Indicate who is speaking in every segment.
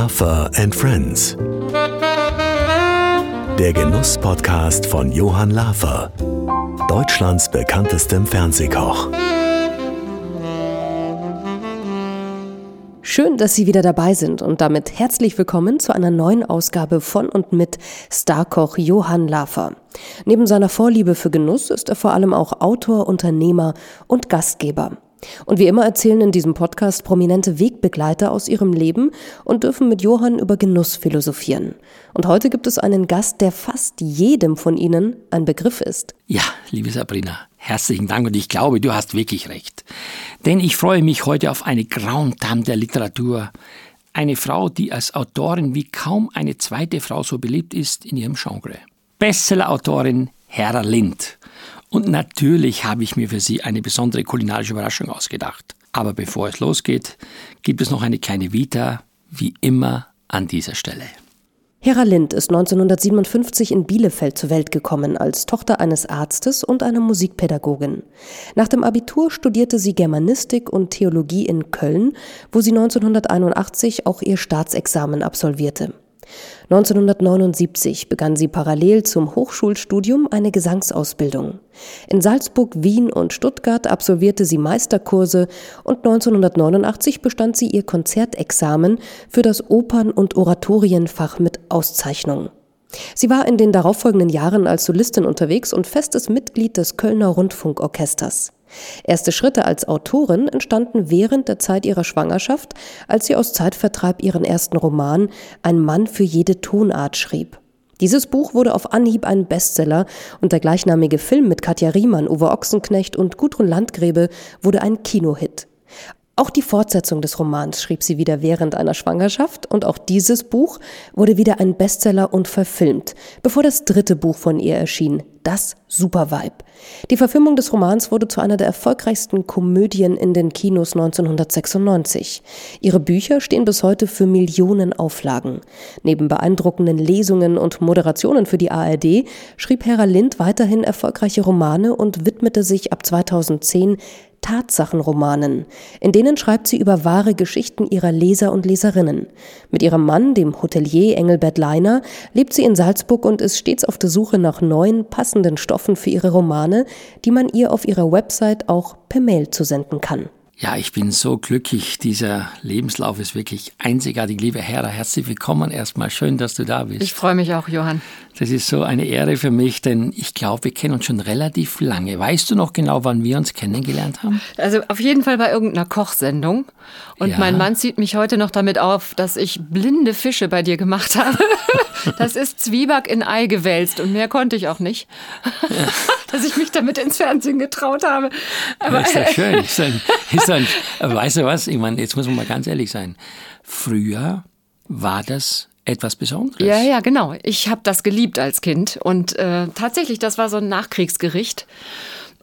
Speaker 1: Lafer and Friends. Der Genuss-Podcast von Johann Lafer, Deutschlands bekanntestem Fernsehkoch.
Speaker 2: Schön, dass Sie wieder dabei sind und damit herzlich willkommen zu einer neuen Ausgabe von und mit Starkoch Johann Lafer. Neben seiner Vorliebe für Genuss ist er vor allem auch Autor, Unternehmer und Gastgeber. Und wie immer erzählen in diesem Podcast prominente Wegbegleiter aus ihrem Leben und dürfen mit Johann über Genuss philosophieren. Und heute gibt es einen Gast, der fast jedem von Ihnen ein Begriff ist.
Speaker 3: Ja, liebe Sabrina, herzlichen Dank und ich glaube, du hast wirklich recht. Denn ich freue mich heute auf eine Grauendame der Literatur. Eine Frau, die als Autorin wie kaum eine zweite Frau so beliebt ist in ihrem Genre. Bestseller-Autorin Hera Lind. Und natürlich habe ich mir für Sie eine besondere kulinarische Überraschung ausgedacht. Aber bevor es losgeht, gibt es noch eine kleine Vita, wie immer an dieser Stelle.
Speaker 2: Hera Lind ist 1957 in Bielefeld zur Welt gekommen als Tochter eines Arztes und einer Musikpädagogin. Nach dem Abitur studierte sie Germanistik und Theologie in Köln, wo sie 1981 auch ihr Staatsexamen absolvierte. 1979 begann sie parallel zum Hochschulstudium eine Gesangsausbildung. In Salzburg, Wien und Stuttgart absolvierte sie Meisterkurse und 1989 bestand sie ihr Konzertexamen für das Opern- und Oratorienfach mit Auszeichnung. Sie war in den darauffolgenden Jahren als Solistin unterwegs und festes Mitglied des Kölner Rundfunkorchesters. Erste Schritte als Autorin entstanden während der Zeit ihrer Schwangerschaft, als sie aus Zeitvertreib ihren ersten Roman Ein Mann für jede Tonart schrieb. Dieses Buch wurde auf Anhieb ein Bestseller und der gleichnamige Film mit Katja Riemann, Uwe Ochsenknecht und Gudrun Landgräbe wurde ein Kinohit. Auch die Fortsetzung des Romans schrieb sie wieder während einer Schwangerschaft und auch dieses Buch wurde wieder ein Bestseller und verfilmt, bevor das dritte Buch von ihr erschien, Das Supervibe. Die Verfilmung des Romans wurde zu einer der erfolgreichsten Komödien in den Kinos 1996. Ihre Bücher stehen bis heute für Millionen Auflagen. Neben beeindruckenden Lesungen und Moderationen für die ARD schrieb Hera Lind weiterhin erfolgreiche Romane und widmete sich ab 2010 Tatsachenromanen. In denen schreibt sie über wahre Geschichten ihrer Leser und Leserinnen. Mit ihrem Mann, dem Hotelier Engelbert Leiner, lebt sie in Salzburg und ist stets auf der Suche nach neuen, passenden Stoffen für ihre Romane, die man ihr auf ihrer Website auch per Mail zusenden kann.
Speaker 3: Ja, ich bin so glücklich. Dieser Lebenslauf ist wirklich einzigartig. Liebe Hera, herzlich willkommen. Erstmal schön, dass du da bist.
Speaker 4: Ich freue mich auch, Johann.
Speaker 3: Das ist so eine Ehre für mich, denn ich glaube, wir kennen uns schon relativ lange. Weißt du noch genau, wann wir uns kennengelernt haben?
Speaker 4: Also auf jeden Fall bei irgendeiner Kochsendung. Und ja. mein Mann zieht mich heute noch damit auf, dass ich blinde Fische bei dir gemacht habe. Das ist Zwieback in Ei gewälzt und mehr konnte ich auch nicht. Ja. Dass ich mich damit ins Fernsehen getraut habe.
Speaker 3: Aber ist doch schön. Ist dann, ist dann, weißt du was? Ich meine, jetzt muss man mal ganz ehrlich sein. Früher war das etwas Besonderes.
Speaker 4: Ja, ja, genau. Ich habe das geliebt als Kind und äh, tatsächlich, das war so ein Nachkriegsgericht.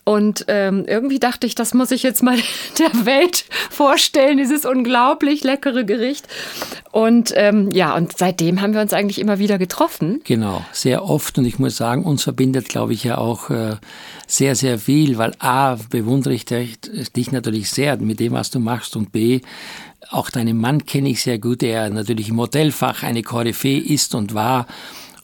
Speaker 4: Und ähm, irgendwie dachte ich, das muss ich jetzt mal der Welt vorstellen, dieses unglaublich leckere Gericht. Und ähm, ja, und seitdem haben wir uns eigentlich immer wieder getroffen.
Speaker 3: Genau, sehr oft. Und ich muss sagen, uns verbindet, glaube ich, ja auch äh, sehr, sehr viel, weil A, bewundere ich dich, dich natürlich sehr mit dem, was du machst und B, auch deinen Mann kenne ich sehr gut, der natürlich im Modellfach eine Koryphäe ist und war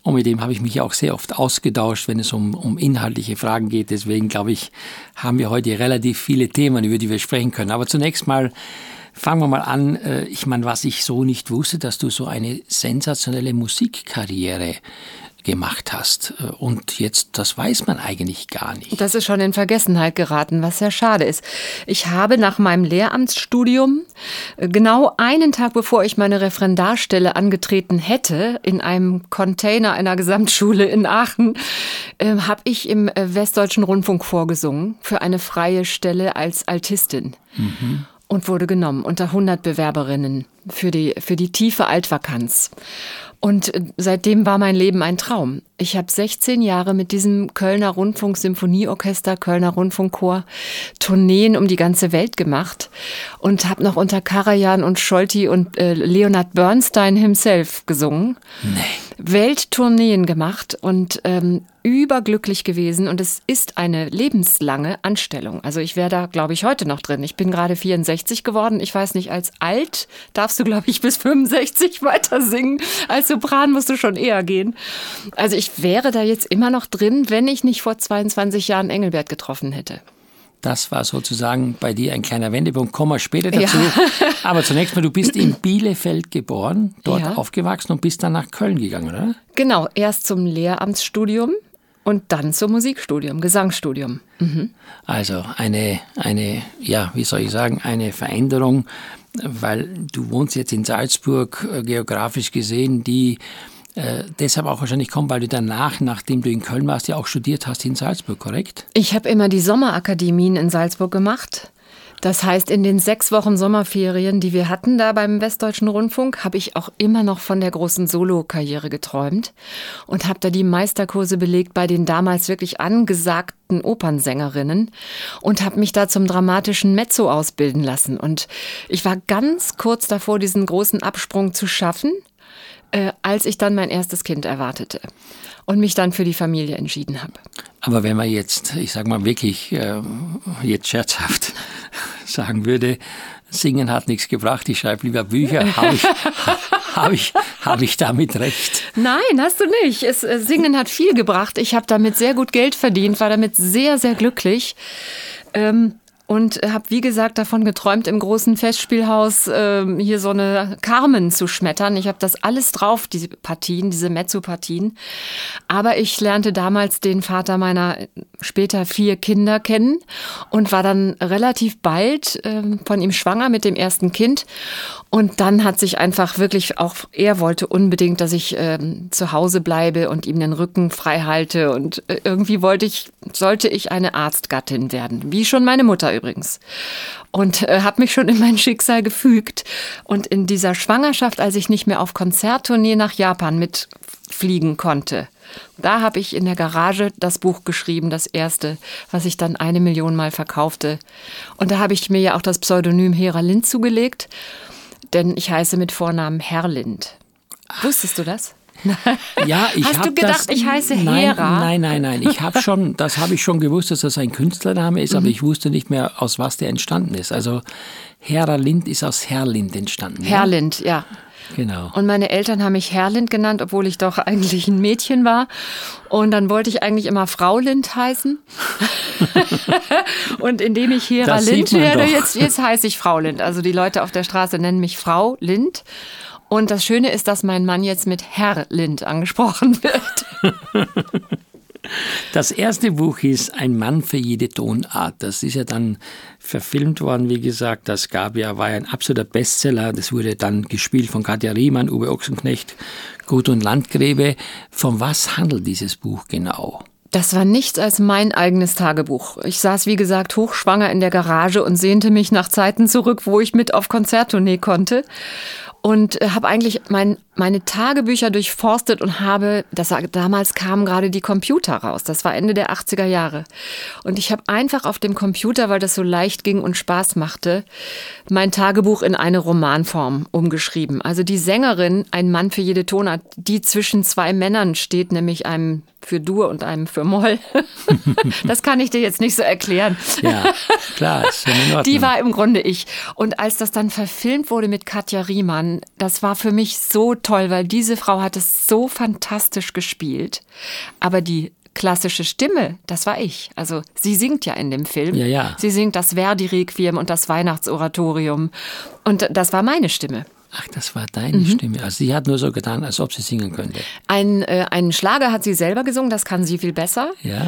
Speaker 3: und mit dem habe ich mich auch sehr oft ausgetauscht, wenn es um, um inhaltliche Fragen geht. Deswegen glaube ich, haben wir heute relativ viele Themen, über die wir sprechen können. Aber zunächst mal fangen wir mal an. Äh, ich meine, was ich so nicht wusste, dass du so eine sensationelle Musikkarriere gemacht hast. Äh, und jetzt, das weiß man eigentlich gar nicht.
Speaker 4: Das ist schon in Vergessenheit geraten, was sehr schade ist. Ich habe nach meinem Lehramtsstudium äh, genau einen Tag bevor ich meine Referendarstelle angetreten hätte, in einem Container einer Gesamtschule in Aachen, äh, habe ich im äh, Westdeutschen Rundfunk vorgesungen für eine freie Stelle als Altistin. Mhm und wurde genommen unter 100 Bewerberinnen für die, für die tiefe Altvakanz. Und äh, seitdem war mein Leben ein Traum. Ich habe 16 Jahre mit diesem Kölner Rundfunk Symphonieorchester, Kölner Rundfunkchor Tourneen um die ganze Welt gemacht und habe noch unter Karajan und Scholti und äh, Leonard Bernstein himself gesungen. Nee. Welttourneen gemacht und ähm, überglücklich gewesen. Und es ist eine lebenslange Anstellung. Also ich wäre da, glaube ich, heute noch drin. Ich bin gerade 64 geworden. Ich weiß nicht, als alt darfst du, glaube ich, bis 65 weiter singen. Als Sopran musst du schon eher gehen. Also ich wäre da jetzt immer noch drin, wenn ich nicht vor 22 Jahren Engelbert getroffen hätte.
Speaker 3: Das war sozusagen bei dir ein kleiner Wendepunkt. Kommen wir später dazu. Ja. Aber zunächst mal, du bist in Bielefeld geboren, dort ja. aufgewachsen und bist dann nach Köln gegangen, oder?
Speaker 4: Genau, erst zum Lehramtsstudium und dann zum Musikstudium, Gesangsstudium. Mhm.
Speaker 3: Also eine, eine, ja, wie soll ich sagen, eine Veränderung, weil du wohnst jetzt in Salzburg, äh, geografisch gesehen, die äh, deshalb auch wahrscheinlich kommen, weil du danach, nachdem du in Köln warst, ja auch studiert hast in Salzburg, korrekt?
Speaker 4: Ich habe immer die Sommerakademien in Salzburg gemacht. Das heißt, in den sechs Wochen Sommerferien, die wir hatten da beim Westdeutschen Rundfunk, habe ich auch immer noch von der großen Solo-Karriere geträumt und habe da die Meisterkurse belegt bei den damals wirklich angesagten Opernsängerinnen und habe mich da zum dramatischen Mezzo ausbilden lassen. Und ich war ganz kurz davor, diesen großen Absprung zu schaffen äh, als ich dann mein erstes Kind erwartete und mich dann für die Familie entschieden habe.
Speaker 3: Aber wenn man jetzt, ich sage mal wirklich äh, jetzt scherzhaft sagen würde, Singen hat nichts gebracht, ich schreibe lieber Bücher, habe ich, hab ich, hab ich damit recht?
Speaker 4: Nein, hast du nicht. Es, äh, Singen hat viel gebracht. Ich habe damit sehr gut Geld verdient, war damit sehr, sehr glücklich. Ähm, und habe, wie gesagt, davon geträumt, im großen Festspielhaus äh, hier so eine Carmen zu schmettern. Ich habe das alles drauf, diese Partien, diese Mezzo-Partien. Aber ich lernte damals den Vater meiner später vier Kinder kennen und war dann relativ bald äh, von ihm schwanger mit dem ersten Kind. Und dann hat sich einfach wirklich auch, er wollte unbedingt, dass ich äh, zu Hause bleibe und ihm den Rücken frei halte. Und äh, irgendwie wollte ich, sollte ich eine Arztgattin werden, wie schon meine Mutter. Und äh, habe mich schon in mein Schicksal gefügt. Und in dieser Schwangerschaft, als ich nicht mehr auf Konzerttournee nach Japan mitfliegen konnte, da habe ich in der Garage das Buch geschrieben, das erste, was ich dann eine Million Mal verkaufte. Und da habe ich mir ja auch das Pseudonym Hera Lind zugelegt, denn ich heiße mit Vornamen Herlind. Wusstest du das?
Speaker 3: Ja, ich
Speaker 4: Hast du gedacht,
Speaker 3: das,
Speaker 4: ich heiße
Speaker 3: Hera? Nein, nein, nein, nein. Ich habe schon, das habe ich schon gewusst, dass das ein Künstlername ist, mhm. aber ich wusste nicht mehr, aus was der entstanden ist. Also Hera Lind ist aus Herlind entstanden.
Speaker 4: Herlind, ja. ja.
Speaker 3: Genau.
Speaker 4: Und meine Eltern haben mich Herlind genannt, obwohl ich doch eigentlich ein Mädchen war. Und dann wollte ich eigentlich immer Frau Lind heißen. und indem ich Hera das Lind werde, jetzt, jetzt heiße ich Frau Lind. Also die Leute auf der Straße nennen mich Frau Lind. Und das Schöne ist, dass mein Mann jetzt mit Herr Lind angesprochen wird.
Speaker 3: Das erste Buch hieß Ein Mann für jede Tonart. Das ist ja dann verfilmt worden, wie gesagt. Das gab ja, war ja ein absoluter Bestseller. Das wurde dann gespielt von Katja Riemann, Uwe Ochsenknecht, Gut und Landgräbe. Von was handelt dieses Buch genau?
Speaker 4: Das war nichts als mein eigenes Tagebuch. Ich saß, wie gesagt, hochschwanger in der Garage und sehnte mich nach Zeiten zurück, wo ich mit auf Konzerttournee konnte und äh, habe eigentlich mein, meine Tagebücher durchforstet und habe, das damals kamen gerade die Computer raus, das war Ende der 80er Jahre. Und ich habe einfach auf dem Computer, weil das so leicht ging und Spaß machte, mein Tagebuch in eine Romanform umgeschrieben. Also die Sängerin, ein Mann für jede Tonart, die zwischen zwei Männern steht, nämlich einem für Dur und einem für Moll. das kann ich dir jetzt nicht so erklären.
Speaker 3: Ja, klar. Ist in Ordnung.
Speaker 4: Die war im Grunde ich. Und als das dann verfilmt wurde mit Katja Riemann, das war für mich so toll, weil diese Frau hat es so fantastisch gespielt. Aber die klassische Stimme, das war ich. Also sie singt ja in dem Film.
Speaker 3: Ja, ja.
Speaker 4: Sie singt das Verdi-Requiem und das Weihnachtsoratorium. Und das war meine Stimme.
Speaker 3: Ach, das war deine mhm. Stimme. Also sie hat nur so getan, als ob sie singen könnte.
Speaker 4: Ein, äh, einen Schlager hat sie selber gesungen, das kann sie viel besser.
Speaker 3: Ja.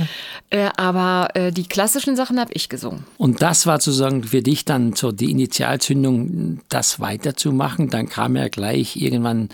Speaker 4: Äh, aber äh, die klassischen Sachen habe ich gesungen.
Speaker 3: Und das war sozusagen für dich dann so die Initialzündung, das weiterzumachen. Dann kam ja gleich irgendwann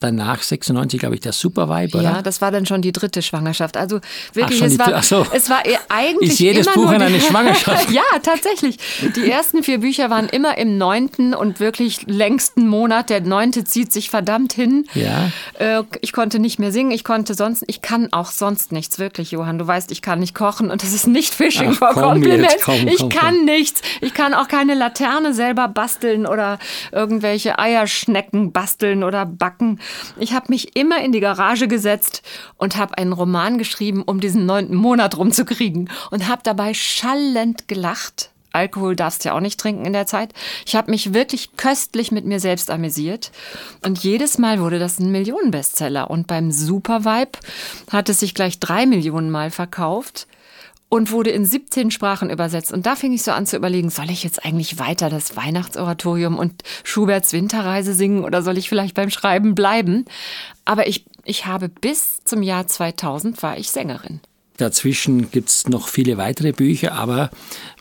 Speaker 3: danach 96, glaube ich, der Supervibe, oder?
Speaker 4: Ja, das war dann schon die dritte Schwangerschaft. Also wirklich, Ach, es, war, so. es war eigentlich
Speaker 3: Ist jedes
Speaker 4: immer
Speaker 3: Buch
Speaker 4: nur
Speaker 3: eine Schwangerschaft?
Speaker 4: ja, tatsächlich. Die ersten vier Bücher waren immer im neunten und wirklich längsten Monat. Der neunte zieht sich verdammt hin.
Speaker 3: Ja.
Speaker 4: Äh, ich konnte nicht mehr singen, ich konnte sonst, ich kann auch sonst nichts, wirklich, Johann. Du weißt, ich kann nicht kochen und das ist nicht Fishing Ach, for Compliments. Komm, ich komm, kann komm. nichts. Ich kann auch keine Laterne selber basteln oder irgendwelche Eierschnecken basteln oder backen. Ich habe mich immer in die Garage gesetzt und habe einen Roman geschrieben, um diesen neunten Monat rumzukriegen und habe dabei schallend gelacht. Alkohol darfst ja auch nicht trinken in der Zeit. Ich habe mich wirklich köstlich mit mir selbst amüsiert. Und jedes Mal wurde das ein Millionenbestseller. Und beim Supervibe hat es sich gleich drei Millionen Mal verkauft und wurde in 17 Sprachen übersetzt. Und da fing ich so an zu überlegen, soll ich jetzt eigentlich weiter das Weihnachtsoratorium und Schuberts Winterreise singen oder soll ich vielleicht beim Schreiben bleiben? Aber ich, ich habe bis zum Jahr 2000 war ich Sängerin.
Speaker 3: Dazwischen gibt es noch viele weitere Bücher, aber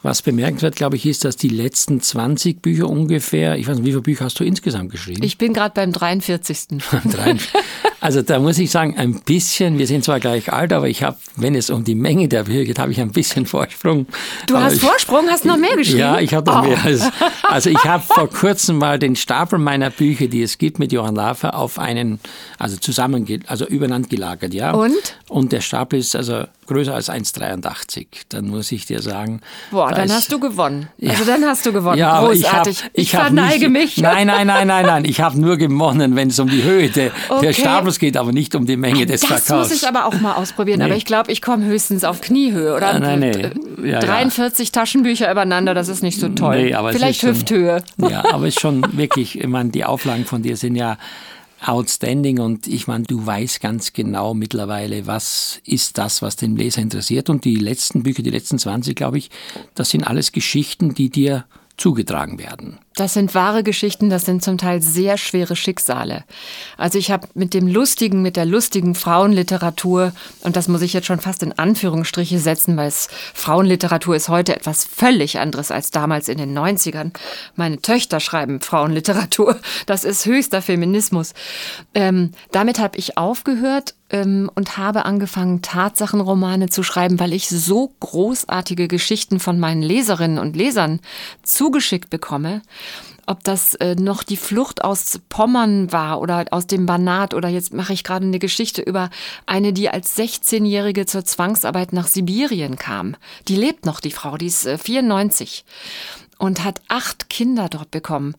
Speaker 3: was bemerkenswert, glaube ich, ist, dass die letzten 20 Bücher ungefähr, ich weiß nicht, wie viele Bücher hast du insgesamt geschrieben?
Speaker 4: Ich bin gerade beim 43.
Speaker 3: also da muss ich sagen, ein bisschen, wir sind zwar gleich alt, aber ich habe, wenn es um die Menge der Bücher geht, habe ich ein bisschen Vorsprung.
Speaker 4: Du hast ich, Vorsprung, hast noch mehr geschrieben?
Speaker 3: Ja, ich habe noch oh. mehr. Also, also ich habe vor kurzem mal den Stapel meiner Bücher, die es gibt mit Johann Lafer, auf einen, also zusammen, also übereinander gelagert, ja.
Speaker 4: Und?
Speaker 3: Und der Stapel ist also größer als 1,83. Dann muss ich dir sagen.
Speaker 4: Boah, dann hast du gewonnen. Ja. Also dann hast du gewonnen.
Speaker 3: Ja,
Speaker 4: Großartig.
Speaker 3: Ich, hab, ich, ich verneige nicht, mich. Nein, nein, nein, nein, nein. Ich habe nur gewonnen, wenn es um die Höhe der, okay. der Stapels geht, aber nicht um die Menge des
Speaker 4: das
Speaker 3: Verkaufs.
Speaker 4: Das muss ich aber auch mal ausprobieren. Nee. Aber ich glaube, ich komme höchstens auf Kniehöhe. Oder
Speaker 3: nein, nee.
Speaker 4: ja, 43 ja. Taschenbücher übereinander, das ist nicht so toll. Nee, Vielleicht Hüfthöhe.
Speaker 3: Schon, ja, aber es ist schon wirklich, ich meine, die Auflagen von dir sind ja outstanding und ich meine, du weißt ganz genau mittlerweile, was ist das, was den Leser interessiert und die letzten Bücher, die letzten 20, glaube ich, das sind alles Geschichten, die dir zugetragen werden.
Speaker 4: Das sind wahre Geschichten, das sind zum Teil sehr schwere Schicksale. Also ich habe mit dem lustigen, mit der lustigen Frauenliteratur, und das muss ich jetzt schon fast in Anführungsstriche setzen, weil es Frauenliteratur ist heute etwas völlig anderes als damals in den 90ern. Meine Töchter schreiben Frauenliteratur. Das ist höchster Feminismus. Ähm, damit habe ich aufgehört ähm, und habe angefangen, Tatsachenromane zu schreiben, weil ich so großartige Geschichten von meinen Leserinnen und Lesern zugeschickt bekomme ob das äh, noch die Flucht aus Pommern war oder aus dem Banat oder jetzt mache ich gerade eine Geschichte über eine, die als 16-Jährige zur Zwangsarbeit nach Sibirien kam. Die lebt noch, die Frau, die ist äh, 94 und hat acht Kinder dort bekommen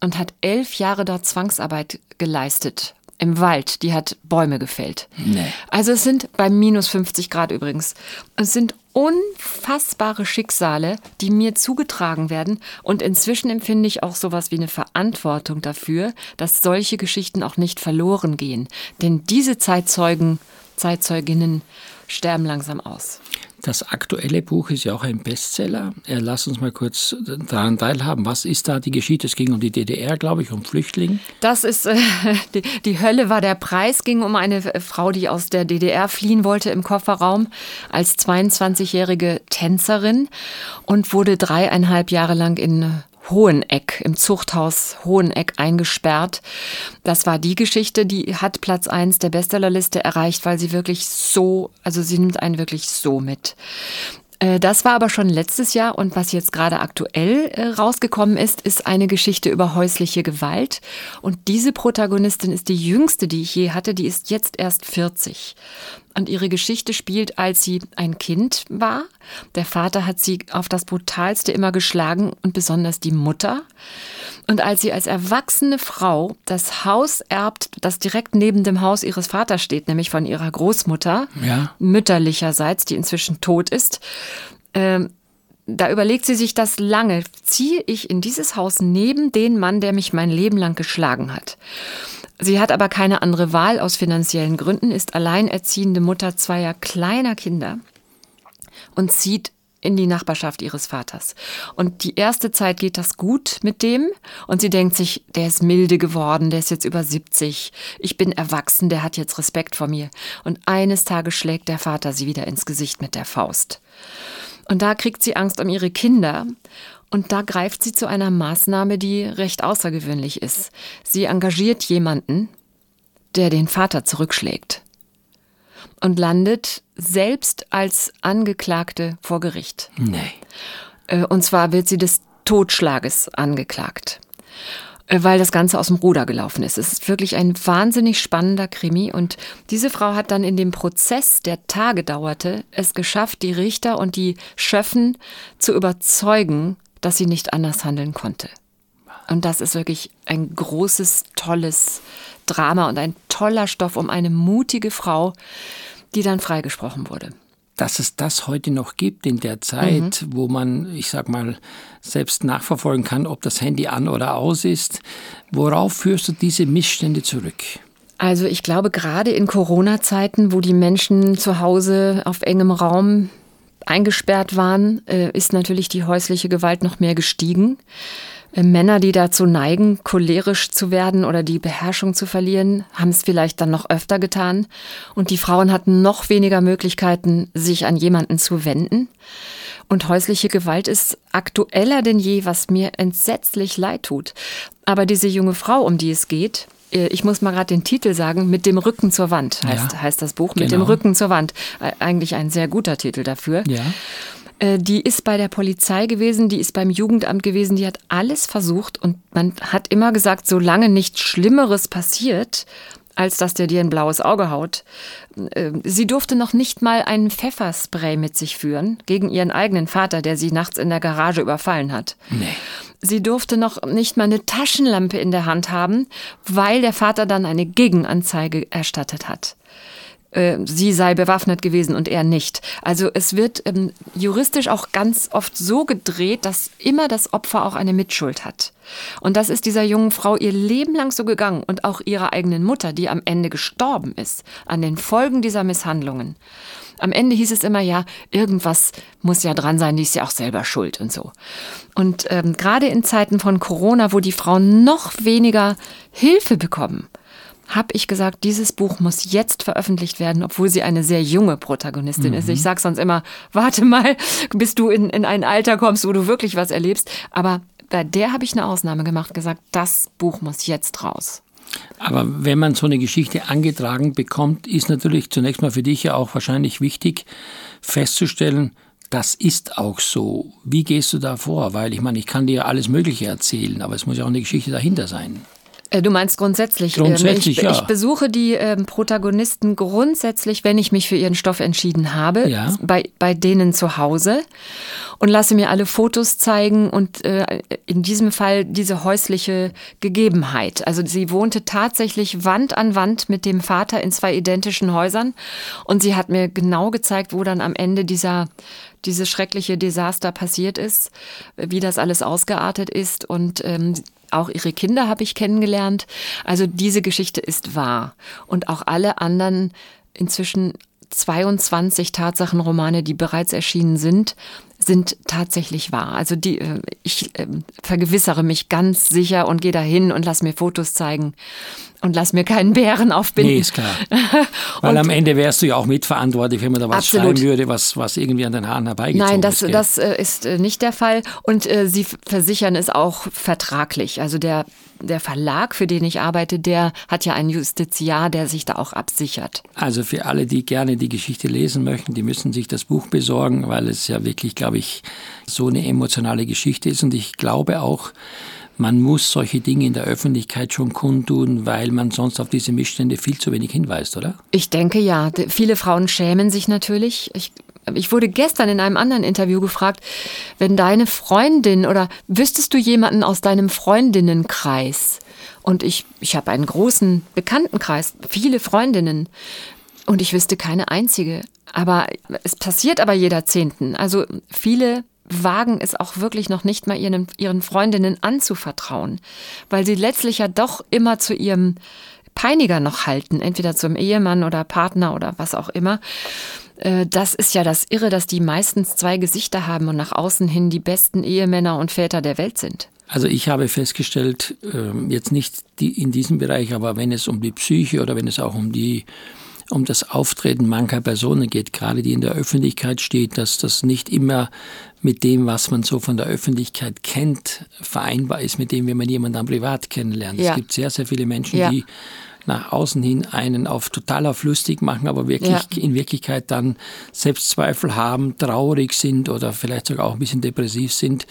Speaker 4: und hat elf Jahre dort Zwangsarbeit geleistet im Wald, die hat Bäume gefällt. Nee. Also es sind bei minus 50 Grad übrigens. Es sind unfassbare Schicksale, die mir zugetragen werden. Und inzwischen empfinde ich auch sowas wie eine Verantwortung dafür, dass solche Geschichten auch nicht verloren gehen. Denn diese Zeitzeugen, Zeitzeuginnen sterben langsam aus.
Speaker 3: Das aktuelle Buch ist ja auch ein Bestseller. Lass uns mal kurz daran teilhaben. Was ist da die Geschichte? Es ging um die DDR, glaube ich, um Flüchtlinge.
Speaker 4: Das ist, äh, die, die, Hölle war der Preis, ging um eine Frau, die aus der DDR fliehen wollte im Kofferraum als 22-jährige Tänzerin und wurde dreieinhalb Jahre lang in Hoheneck, im Zuchthaus Hoheneck eingesperrt. Das war die Geschichte, die hat Platz eins der Bestsellerliste erreicht, weil sie wirklich so, also sie nimmt einen wirklich so mit. Äh, das war aber schon letztes Jahr und was jetzt gerade aktuell äh, rausgekommen ist, ist eine Geschichte über häusliche Gewalt. Und diese Protagonistin ist die jüngste, die ich je hatte, die ist jetzt erst 40. Und ihre Geschichte spielt, als sie ein Kind war. Der Vater hat sie auf das Brutalste immer geschlagen und besonders die Mutter. Und als sie als erwachsene Frau das Haus erbt, das direkt neben dem Haus ihres Vaters steht, nämlich von ihrer Großmutter, ja. mütterlicherseits, die inzwischen tot ist, ähm, da überlegt sie sich das lange. Ziehe ich in dieses Haus neben den Mann, der mich mein Leben lang geschlagen hat? Sie hat aber keine andere Wahl aus finanziellen Gründen, ist alleinerziehende Mutter zweier kleiner Kinder und zieht in die Nachbarschaft ihres Vaters. Und die erste Zeit geht das gut mit dem und sie denkt sich, der ist milde geworden, der ist jetzt über 70, ich bin erwachsen, der hat jetzt Respekt vor mir. Und eines Tages schlägt der Vater sie wieder ins Gesicht mit der Faust. Und da kriegt sie Angst um ihre Kinder und da greift sie zu einer Maßnahme, die recht außergewöhnlich ist. Sie engagiert jemanden, der den Vater zurückschlägt und landet selbst als Angeklagte vor Gericht.
Speaker 3: Nee.
Speaker 4: Äh, und zwar wird sie des Totschlages angeklagt, äh, weil das Ganze aus dem Ruder gelaufen ist. Es ist wirklich ein wahnsinnig spannender Krimi und diese Frau hat dann in dem Prozess, der Tage dauerte, es geschafft, die Richter und die Schöffen zu überzeugen, dass sie nicht anders handeln konnte. Und das ist wirklich ein großes, tolles Drama und ein toller Stoff um eine mutige Frau, die dann freigesprochen wurde
Speaker 3: dass es das heute noch gibt in der Zeit, mhm. wo man, ich sag mal, selbst nachverfolgen kann, ob das Handy an oder aus ist. Worauf führst du diese Missstände zurück?
Speaker 4: Also ich glaube, gerade in Corona-Zeiten, wo die Menschen zu Hause auf engem Raum eingesperrt waren, äh, ist natürlich die häusliche Gewalt noch mehr gestiegen. Äh, Männer, die dazu neigen, cholerisch zu werden oder die Beherrschung zu verlieren, haben es vielleicht dann noch öfter getan. Und die Frauen hatten noch weniger Möglichkeiten, sich an jemanden zu wenden. Und häusliche Gewalt ist aktueller denn je, was mir entsetzlich leid tut. Aber diese junge Frau, um die es geht, ich muss mal gerade den Titel sagen, mit dem Rücken zur Wand heißt, ja, heißt das Buch, mit genau. dem Rücken zur Wand. Eigentlich ein sehr guter Titel dafür.
Speaker 3: Ja.
Speaker 4: Äh, die ist bei der Polizei gewesen, die ist beim Jugendamt gewesen, die hat alles versucht und man hat immer gesagt, solange nichts Schlimmeres passiert, als dass der dir ein blaues Auge haut. Äh, sie durfte noch nicht mal einen Pfefferspray mit sich führen gegen ihren eigenen Vater, der sie nachts in der Garage überfallen hat.
Speaker 3: Nee.
Speaker 4: Sie durfte noch nicht mal eine Taschenlampe in der Hand haben, weil der Vater dann eine Gegenanzeige erstattet hat. Äh, sie sei bewaffnet gewesen und er nicht. Also es wird ähm, juristisch auch ganz oft so gedreht, dass immer das Opfer auch eine Mitschuld hat. Und das ist dieser jungen Frau ihr Leben lang so gegangen und auch ihrer eigenen Mutter, die am Ende gestorben ist an den Folgen dieser Misshandlungen. Am Ende hieß es immer, ja, irgendwas muss ja dran sein, die ist ja auch selber schuld und so. Und ähm, gerade in Zeiten von Corona, wo die Frauen noch weniger Hilfe bekommen, habe ich gesagt, dieses Buch muss jetzt veröffentlicht werden, obwohl sie eine sehr junge Protagonistin mhm. ist. Ich sage sonst immer, warte mal, bis du in, in ein Alter kommst, wo du wirklich was erlebst. Aber bei der habe ich eine Ausnahme gemacht, gesagt, das Buch muss jetzt raus.
Speaker 3: Aber wenn man so eine Geschichte angetragen bekommt, ist natürlich zunächst mal für dich ja auch wahrscheinlich wichtig festzustellen, das ist auch so. Wie gehst du da vor? Weil ich meine, ich kann dir alles Mögliche erzählen, aber es muss ja auch eine Geschichte dahinter sein.
Speaker 4: Äh, du meinst grundsätzlich?
Speaker 3: Ähm, grundsätzlich,
Speaker 4: ich,
Speaker 3: ja.
Speaker 4: ich besuche die ähm, Protagonisten grundsätzlich, wenn ich mich für ihren Stoff entschieden habe,
Speaker 3: ja.
Speaker 4: bei, bei denen zu Hause und lasse mir alle Fotos zeigen und äh, in diesem Fall diese häusliche Gegebenheit. Also sie wohnte tatsächlich Wand an Wand mit dem Vater in zwei identischen Häusern und sie hat mir genau gezeigt, wo dann am Ende dieser dieses schreckliche Desaster passiert ist, wie das alles ausgeartet ist und ähm, auch ihre Kinder habe ich kennengelernt. Also diese Geschichte ist wahr. Und auch alle anderen inzwischen 22 Tatsachenromane, die bereits erschienen sind, sind tatsächlich wahr. Also die, äh, ich äh, vergewissere mich ganz sicher und gehe dahin und lass mir Fotos zeigen und lass mir keinen Bären aufbinden.
Speaker 3: Nee, ist klar. Weil am Ende wärst du ja auch mitverantwortlich, wenn man da was absolut. schreiben würde, was, was irgendwie an den Haaren herbeigezogen
Speaker 4: Nein, das,
Speaker 3: ist.
Speaker 4: Nein, das äh, ist nicht der Fall. Und äh, sie versichern es auch vertraglich. Also der, der Verlag, für den ich arbeite, der hat ja einen Justiziar, der sich da auch absichert.
Speaker 3: Also für alle, die gerne die Geschichte lesen möchten, die müssen sich das Buch besorgen, weil es ja wirklich, glaube ich, so eine emotionale Geschichte ist. Und ich glaube auch, man muss solche Dinge in der Öffentlichkeit schon kundtun, weil man sonst auf diese Missstände viel zu wenig hinweist, oder?
Speaker 4: Ich denke ja. Viele Frauen schämen sich natürlich. Ich, ich wurde gestern in einem anderen Interview gefragt, wenn deine Freundin oder wüsstest du jemanden aus deinem Freundinnenkreis? Und ich, ich habe einen großen Bekanntenkreis, viele Freundinnen. Und ich wüsste keine einzige. Aber es passiert aber jeder Zehnten. Also viele wagen es auch wirklich noch nicht mal ihren, ihren Freundinnen anzuvertrauen, weil sie letztlich ja doch immer zu ihrem Peiniger noch halten, entweder zum Ehemann oder Partner oder was auch immer. Äh, das ist ja das Irre, dass die meistens zwei Gesichter haben und nach außen hin die besten Ehemänner und Väter der Welt sind.
Speaker 3: Also ich habe festgestellt, ähm, jetzt nicht in diesem Bereich, aber wenn es um die Psyche oder wenn es auch um die um das Auftreten mancher Personen geht, gerade die in der Öffentlichkeit steht, dass das nicht immer mit dem, was man so von der Öffentlichkeit kennt, vereinbar ist mit dem, wenn man jemanden dann privat kennenlernt. Ja. Es gibt sehr, sehr viele Menschen, ja. die nach außen hin einen auf total auf lustig machen, aber wirklich ja. in Wirklichkeit dann Selbstzweifel haben, traurig sind oder vielleicht sogar auch ein bisschen depressiv sind.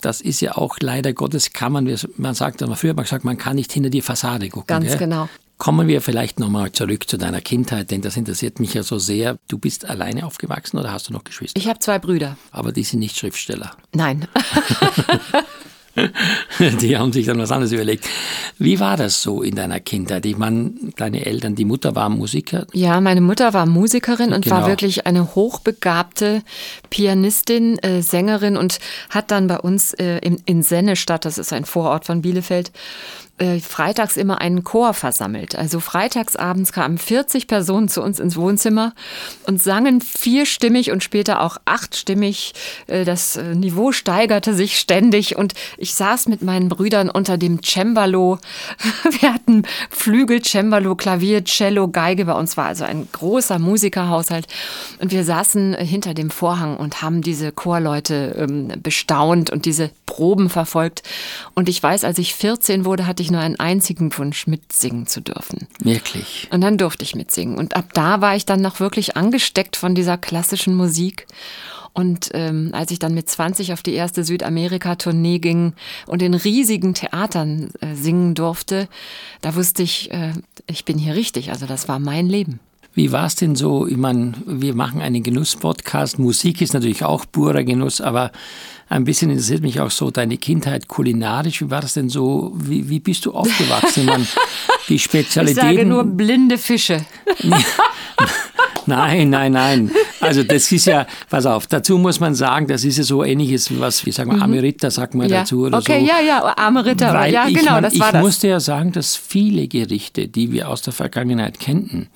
Speaker 3: Das ist ja auch leider Gottes kann man, man sagt, früher hat man gesagt, man kann nicht hinter die Fassade gucken.
Speaker 4: Ganz gell? genau.
Speaker 3: Kommen wir vielleicht nochmal zurück zu deiner Kindheit, denn das interessiert mich ja so sehr. Du bist alleine aufgewachsen oder hast du noch Geschwister?
Speaker 4: Ich habe zwei Brüder.
Speaker 3: Aber die sind nicht Schriftsteller.
Speaker 4: Nein.
Speaker 3: die haben sich dann was anderes überlegt. Wie war das so in deiner Kindheit? Ich meine, deine Eltern, die Mutter war Musiker?
Speaker 4: Ja, meine Mutter war Musikerin und genau. war wirklich eine hochbegabte Pianistin, äh, Sängerin und hat dann bei uns äh, in, in Sennestadt, das ist ein Vorort von Bielefeld, freitags immer einen Chor versammelt. Also freitagsabends kamen 40 Personen zu uns ins Wohnzimmer und sangen vierstimmig und später auch achtstimmig. Äh, das äh, Niveau steigerte sich ständig und ich saß mit meinen Brüdern unter dem Cembalo. Wir hatten Flügel, Cembalo, Klavier, Cello, Geige. Bei uns war also ein großer Musikerhaushalt und wir saßen hinter dem Vorhang und haben diese Chorleute ähm, bestaunt und diese Proben verfolgt. Und ich weiß, als ich 14 wurde, hatte ich nur einen einzigen Wunsch, mitsingen zu dürfen.
Speaker 3: Wirklich.
Speaker 4: Und dann durfte ich mitsingen. Und ab da war ich dann noch wirklich angesteckt von dieser klassischen Musik. Und ähm, als ich dann mit 20 auf die erste Südamerika-Tournee ging und in riesigen Theatern äh, singen durfte, da wusste ich, äh, ich bin hier richtig. Also das war mein Leben.
Speaker 3: Wie war es denn so? Ich meine, wir machen einen Genuss-Podcast. Musik ist natürlich auch purer Genuss, aber ein bisschen interessiert mich auch so deine Kindheit kulinarisch. Wie war das denn so? Wie, wie bist du aufgewachsen? Man, die Spezialitäten.
Speaker 4: Ich sage nur blinde Fische.
Speaker 3: Nein, nein, nein. Also das ist ja, pass auf, dazu muss man sagen, das ist ja so ähnliches, was, wie sagen wir, mhm. Amerita sagt man
Speaker 4: ja.
Speaker 3: dazu oder
Speaker 4: okay,
Speaker 3: so.
Speaker 4: ja, ja, Amerita, Weil ja, genau,
Speaker 3: ich,
Speaker 4: das war
Speaker 3: ich
Speaker 4: das.
Speaker 3: Ich musste ja sagen, dass viele Gerichte, die wir aus der Vergangenheit kennten,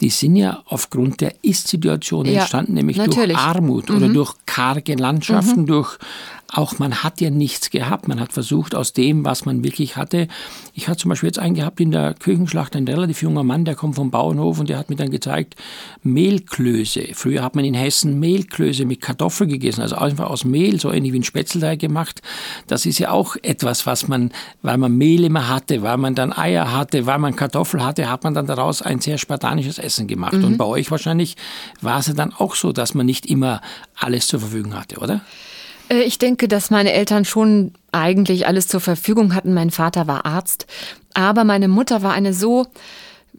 Speaker 3: die sind ja aufgrund der Ist-Situation ja, entstanden, nämlich natürlich. durch Armut mhm. oder durch karge Landschaften, mhm. durch auch man hat ja nichts gehabt. Man hat versucht, aus dem, was man wirklich hatte. Ich hatte zum Beispiel jetzt einen gehabt in der Küchenschlacht, ein relativ junger Mann, der kommt vom Bauernhof und der hat mir dann gezeigt, Mehlklöße. Früher hat man in Hessen Mehlklöße mit Kartoffeln gegessen, also einfach aus Mehl, so ähnlich wie ein Spätzleteig gemacht. Das ist ja auch etwas, was man, weil man Mehl immer hatte, weil man dann Eier hatte, weil man Kartoffel hatte, hat man dann daraus ein sehr spartanisches Essen gemacht. Mhm. Und bei euch wahrscheinlich war es ja dann auch so, dass man nicht immer alles zur Verfügung hatte, oder?
Speaker 4: Äh, ich denke, dass meine Eltern schon eigentlich alles zur Verfügung hatten. Mein Vater war Arzt, aber meine Mutter war eine so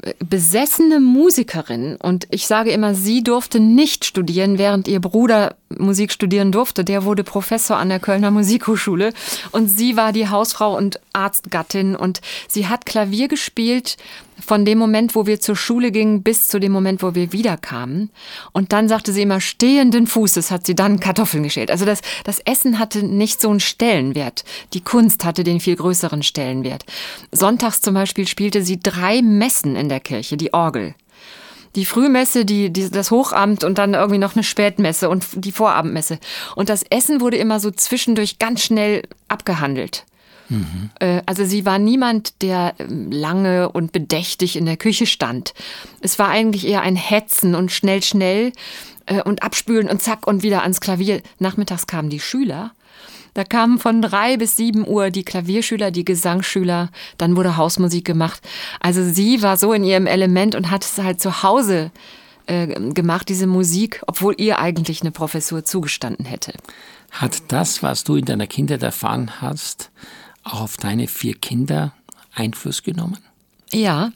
Speaker 4: äh, besessene Musikerin und ich sage immer, sie durfte nicht studieren, während ihr Bruder Musik studieren durfte. Der wurde Professor an der Kölner Musikhochschule und sie war die Hausfrau und Arztgattin und sie hat Klavier gespielt von dem Moment, wo wir zur Schule gingen, bis zu dem Moment, wo wir wiederkamen. Und dann sagte sie immer, stehenden Fußes hat sie dann Kartoffeln geschält. Also das, das Essen hatte nicht so einen Stellenwert. Die Kunst hatte den viel größeren Stellenwert. Sonntags zum Beispiel spielte sie drei Messen in der Kirche, die Orgel die Frühmesse, die, die, das Hochamt und dann irgendwie noch eine Spätmesse und die Vorabendmesse. Und das Essen wurde immer so zwischendurch ganz schnell abgehandelt. Mhm. Also sie war niemand, der ähm, lange und bedächtig in der Küche stand. Es war eigentlich eher ein Hetzen und schnell, schnell äh, und abspülen und zack und wieder ans Klavier. Nachmittags kamen die Schüler. Da kamen von drei bis sieben Uhr die Klavierschüler, die Gesangsschüler, dann wurde Hausmusik gemacht. Also sie war so in ihrem Element und hat es halt zu Hause äh, gemacht, diese Musik, obwohl ihr eigentlich eine Professur zugestanden hätte.
Speaker 3: Hat das, was du in deiner Kindheit erfahren hast, auch auf deine vier Kinder Einfluss genommen?
Speaker 4: Ja.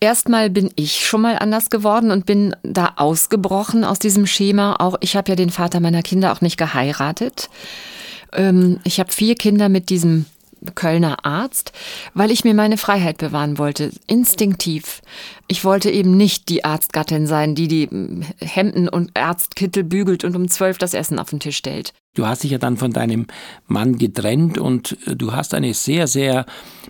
Speaker 4: Erstmal bin ich schon mal anders geworden und bin da ausgebrochen aus diesem Schema. Auch ich habe ja den Vater meiner Kinder auch nicht geheiratet. Ähm, ich habe vier Kinder mit diesem Kölner Arzt, weil ich mir meine Freiheit bewahren wollte, instinktiv. Ich wollte eben nicht die Arztgattin sein, die die Hemden und Arztkittel bügelt und um zwölf das Essen auf den Tisch stellt.
Speaker 3: Du hast dich ja dann von deinem Mann getrennt und äh, du hast eine sehr, sehr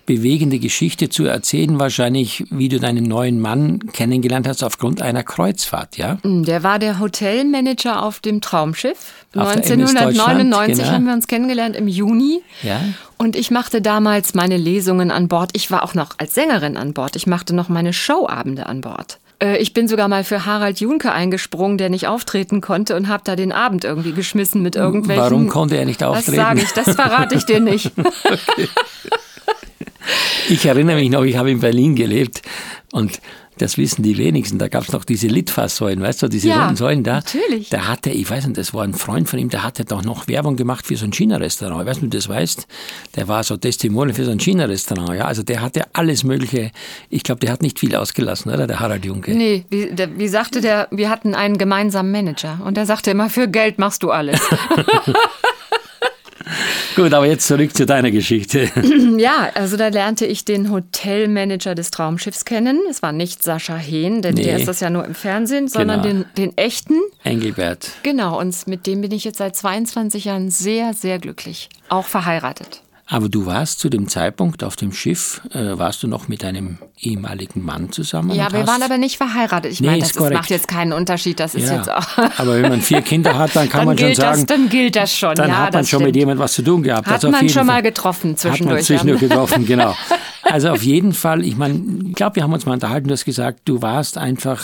Speaker 3: bewegende Geschichte zu erzählen, wahrscheinlich, wie du deinen neuen Mann kennengelernt hast aufgrund einer Kreuzfahrt, ja?
Speaker 4: Mm, der war der Hotelmanager auf dem Traumschiff. Auf 1999 genau. haben wir uns kennengelernt im Juni.
Speaker 3: Ja.
Speaker 4: Und ich machte damals meine Lesungen an Bord. Ich war auch noch als Sängerin an Bord. Ich machte noch meine Showabende an Bord. Äh, ich bin sogar mal für Harald Junke eingesprungen, der nicht auftreten konnte und habe da den Abend irgendwie geschmissen mit irgendwelchen.
Speaker 3: Warum konnte er nicht auftreten?
Speaker 4: Das sage ich, das verrate ich dir nicht. okay.
Speaker 3: Ich erinnere mich noch, ich habe in Berlin gelebt und das wissen die wenigsten. Da gab es noch diese Litfaßsäulen, weißt du, diese
Speaker 4: ja,
Speaker 3: runden Säulen da.
Speaker 4: Natürlich.
Speaker 3: Da hatte, ich weiß nicht, das war ein Freund von ihm, der hatte doch noch Werbung gemacht für so ein China-Restaurant. Ich weiß nicht, ob du das weißt. Der war so Testimonial für so ein China-Restaurant. Ja, also der hatte alles Mögliche. Ich glaube, der hat nicht viel ausgelassen, oder? Der Harald Junke.
Speaker 4: Nee, wie, der, wie sagte der, wir hatten einen gemeinsamen Manager und der sagte immer, für Geld machst du alles.
Speaker 3: Gut, aber jetzt zurück zu deiner Geschichte.
Speaker 4: Ja, also da lernte ich den Hotelmanager des Traumschiffs kennen. Es war nicht Sascha Hehn, denn
Speaker 3: Nee.
Speaker 4: der ist das ja nur im Fernsehen, sondern
Speaker 3: Genau.
Speaker 4: den, den echten.
Speaker 3: Engelbert.
Speaker 4: Genau, und mit dem bin ich jetzt seit 22 Jahren sehr, sehr glücklich. Auch verheiratet.
Speaker 3: Aber du warst zu dem Zeitpunkt auf dem Schiff, äh, warst du noch mit deinem ehemaligen Mann zusammen?
Speaker 4: Ja, wir waren aber nicht verheiratet. Ich
Speaker 3: Nee,
Speaker 4: meine, das ist, macht jetzt keinen Unterschied. Das ist
Speaker 3: Ja,
Speaker 4: jetzt auch.
Speaker 3: aber wenn man vier Kinder hat, dann kann
Speaker 4: dann
Speaker 3: man schon sagen,
Speaker 4: das, dann gilt das schon.
Speaker 3: dann
Speaker 4: ja,
Speaker 3: hat man schon mit
Speaker 4: stimmt.
Speaker 3: jemandem was zu tun gehabt.
Speaker 4: Hat
Speaker 3: Also
Speaker 4: man schon mal
Speaker 3: Fall.
Speaker 4: getroffen
Speaker 3: Hat man
Speaker 4: zwischendurch.
Speaker 3: zwischendurch getroffen, genau. Also auf jeden Fall, ich meine, ich glaube, wir haben uns mal unterhalten, du hast gesagt, du warst einfach,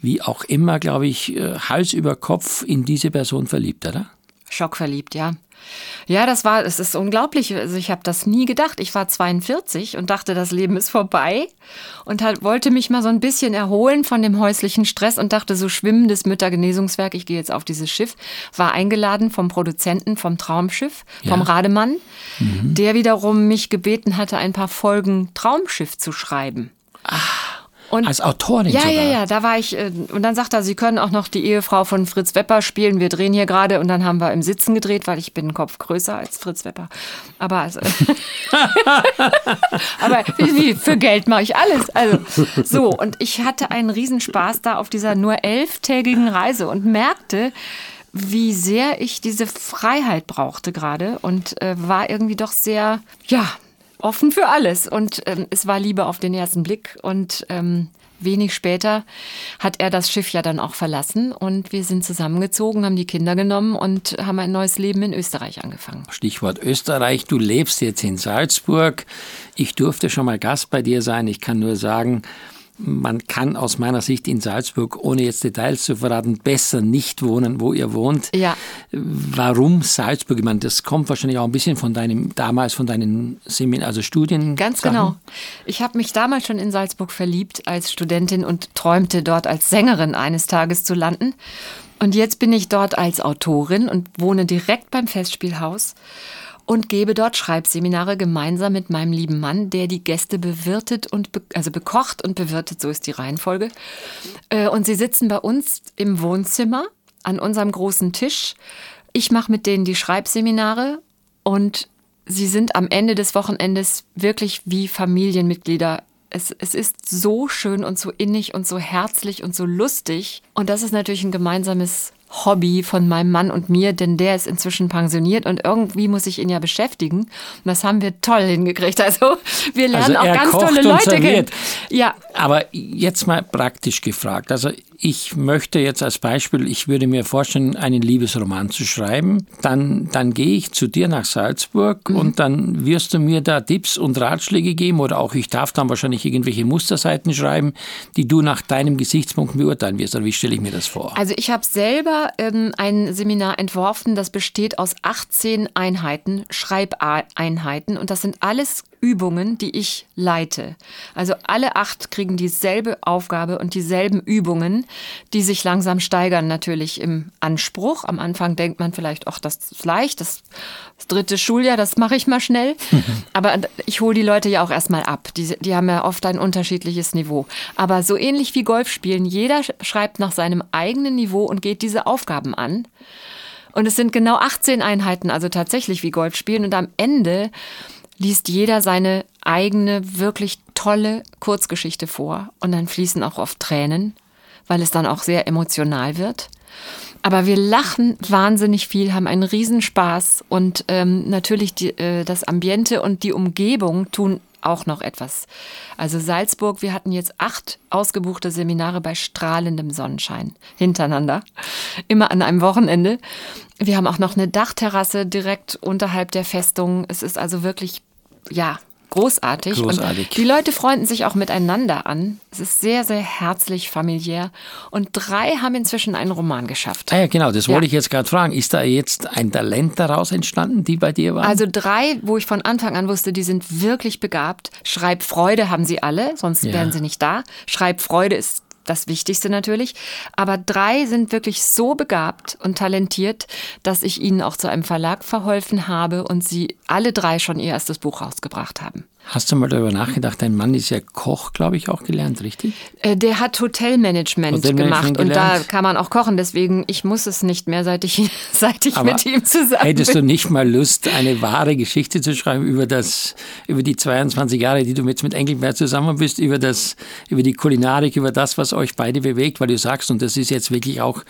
Speaker 3: wie auch immer, glaube ich, äh, Hals über Kopf in diese Person verliebt, oder?
Speaker 4: Schockverliebt, ja. Ja, das war, es ist unglaublich. Also ich habe das nie gedacht. Ich war 42 und dachte, das Leben ist vorbei und halt wollte mich mal so ein bisschen erholen von dem häuslichen Stress und dachte, so schwimmendes Müttergenesungswerk, ich gehe jetzt auf dieses Schiff, war eingeladen vom Produzenten vom Traumschiff, vom Rademann, der wiederum mich gebeten hatte, ein paar Folgen Traumschiff zu schreiben. Und
Speaker 3: Als Autorin
Speaker 4: ja,
Speaker 3: sogar.
Speaker 4: ja, ja, da war ich. äh, Und dann sagt er, Sie können auch noch die Ehefrau von Fritz Wepper spielen. Wir drehen hier gerade. Und dann haben wir im Sitzen gedreht, weil ich bin einen Kopf größer als Fritz Wepper. Aber, also, aber wie, für Geld mache ich alles. Also, so, und ich hatte einen Riesenspaß da auf dieser nur elftägigen Reise und merkte, wie sehr ich diese Freiheit brauchte gerade und äh, war irgendwie doch sehr, ja, offen für alles. Und ähm, es war Liebe auf den ersten Blick. Und ähm, wenig später hat er das Schiff ja dann auch verlassen und wir sind zusammengezogen, haben die Kinder genommen und haben ein neues Leben in Österreich angefangen.
Speaker 3: Stichwort Österreich, du lebst jetzt in Salzburg. Ich durfte schon mal Gast bei dir sein. Ich kann nur sagen, man kann aus meiner Sicht in Salzburg, ohne jetzt Details zu verraten, besser nicht wohnen, wo ihr wohnt.
Speaker 4: Ja.
Speaker 3: Warum Salzburg? Ich meine, das kommt wahrscheinlich auch ein bisschen von deinem, damals von deinen Semin also Studien.
Speaker 4: Ganz genau. Ich habe mich damals schon in Salzburg verliebt als Studentin und träumte dort als Sängerin eines Tages zu landen. Und jetzt bin ich dort als Autorin und wohne direkt beim Festspielhaus und gebe dort Schreibseminare gemeinsam mit meinem lieben Mann, der die Gäste bewirtet und be also bekocht und bewirtet, so ist die Reihenfolge. Äh, Und sie sitzen bei uns im Wohnzimmer an unserem großen Tisch. Ich mache mit denen die Schreibseminare und sie sind am Ende des Wochenendes wirklich wie Familienmitglieder. Es, es ist so schön und so innig und so herzlich und so lustig. Und das ist natürlich ein gemeinsames Hobby von meinem Mann und mir, denn der ist inzwischen pensioniert und irgendwie muss ich ihn ja beschäftigen. Und das haben wir toll hingekriegt. Also wir lernen
Speaker 3: Also
Speaker 4: auch ganz tolle Leute kennen. Ja,
Speaker 3: Aber jetzt mal praktisch gefragt. Also ich möchte jetzt als Beispiel, ich würde mir vorstellen, einen Liebesroman zu schreiben. Dann, dann gehe ich zu dir nach Salzburg
Speaker 4: Mhm.
Speaker 3: und dann wirst du mir da Tipps und Ratschläge geben oder auch ich darf dann wahrscheinlich irgendwelche Musterseiten schreiben, die du nach deinem Gesichtspunkt beurteilen wirst. Oder wie stelle ich mir das vor?
Speaker 4: Also ich habe selber ähm, ein Seminar entworfen, das besteht aus 18 Einheiten, Schreibeinheiten und das sind alles Übungen, die ich leite. Also alle acht kriegen dieselbe Aufgabe und dieselben Übungen, die sich langsam steigern natürlich im Anspruch. Am Anfang denkt man vielleicht, ach, das ist leicht, das, das dritte Schuljahr, das mache ich mal schnell. Aber ich hole die Leute ja auch erstmal ab. Die, die haben ja oft ein unterschiedliches Niveau. Aber so ähnlich wie Golf spielen, jeder sch- schreibt nach seinem eigenen Niveau und geht diese Aufgaben an. Und es sind genau 18 Einheiten, also tatsächlich wie Golf spielen. Und am Ende liest jeder seine eigene, wirklich tolle Kurzgeschichte vor. Und dann fließen auch oft Tränen, weil es dann auch sehr emotional wird. Aber wir lachen wahnsinnig viel, haben einen Riesenspaß und ähm, natürlich die, äh, das Ambiente und die Umgebung tun auch noch etwas. Also Salzburg, wir hatten jetzt acht ausgebuchte Seminare bei strahlendem Sonnenschein hintereinander, immer an einem Wochenende. Wir haben auch noch eine Dachterrasse direkt unterhalb der Festung. Es ist also wirklich, ja, großartig.
Speaker 3: Großartig.
Speaker 4: Und die Leute freunden sich auch miteinander an. Es ist sehr, sehr herzlich, familiär. Und drei haben inzwischen einen Roman geschafft.
Speaker 3: Ah ja, genau, das
Speaker 4: Ja.
Speaker 3: wollte ich jetzt gerade fragen. Ist da jetzt ein Talent daraus entstanden, die bei dir waren?
Speaker 4: Also drei, wo ich von Anfang an wusste, die sind wirklich begabt. Schreibfreude haben sie alle, sonst
Speaker 3: Ja.
Speaker 4: wären sie nicht da. Schreibfreude ist das Wichtigste natürlich. Aber drei sind wirklich so begabt und talentiert, dass ich ihnen auch zu einem Verlag verholfen habe und sie alle drei schon ihr erstes Buch rausgebracht haben.
Speaker 3: Hast du mal darüber nachgedacht, dein Mann ist ja Koch, glaube ich, auch gelernt, richtig?
Speaker 4: Äh, der hat Hotelmanagement,
Speaker 3: Hotelmanagement
Speaker 4: gemacht und da kann man auch kochen. Deswegen, ich muss es nicht mehr, seit ich, seit ich
Speaker 3: Aber
Speaker 4: mit ihm zusammen
Speaker 3: Hättest du nicht mal Lust, eine wahre Geschichte zu schreiben über das, über die 22 Jahre, die du jetzt mit Engelbert zusammen bist, über das, über die Kulinarik, über das, was euch beide bewegt, weil du sagst, und das ist jetzt wirklich auch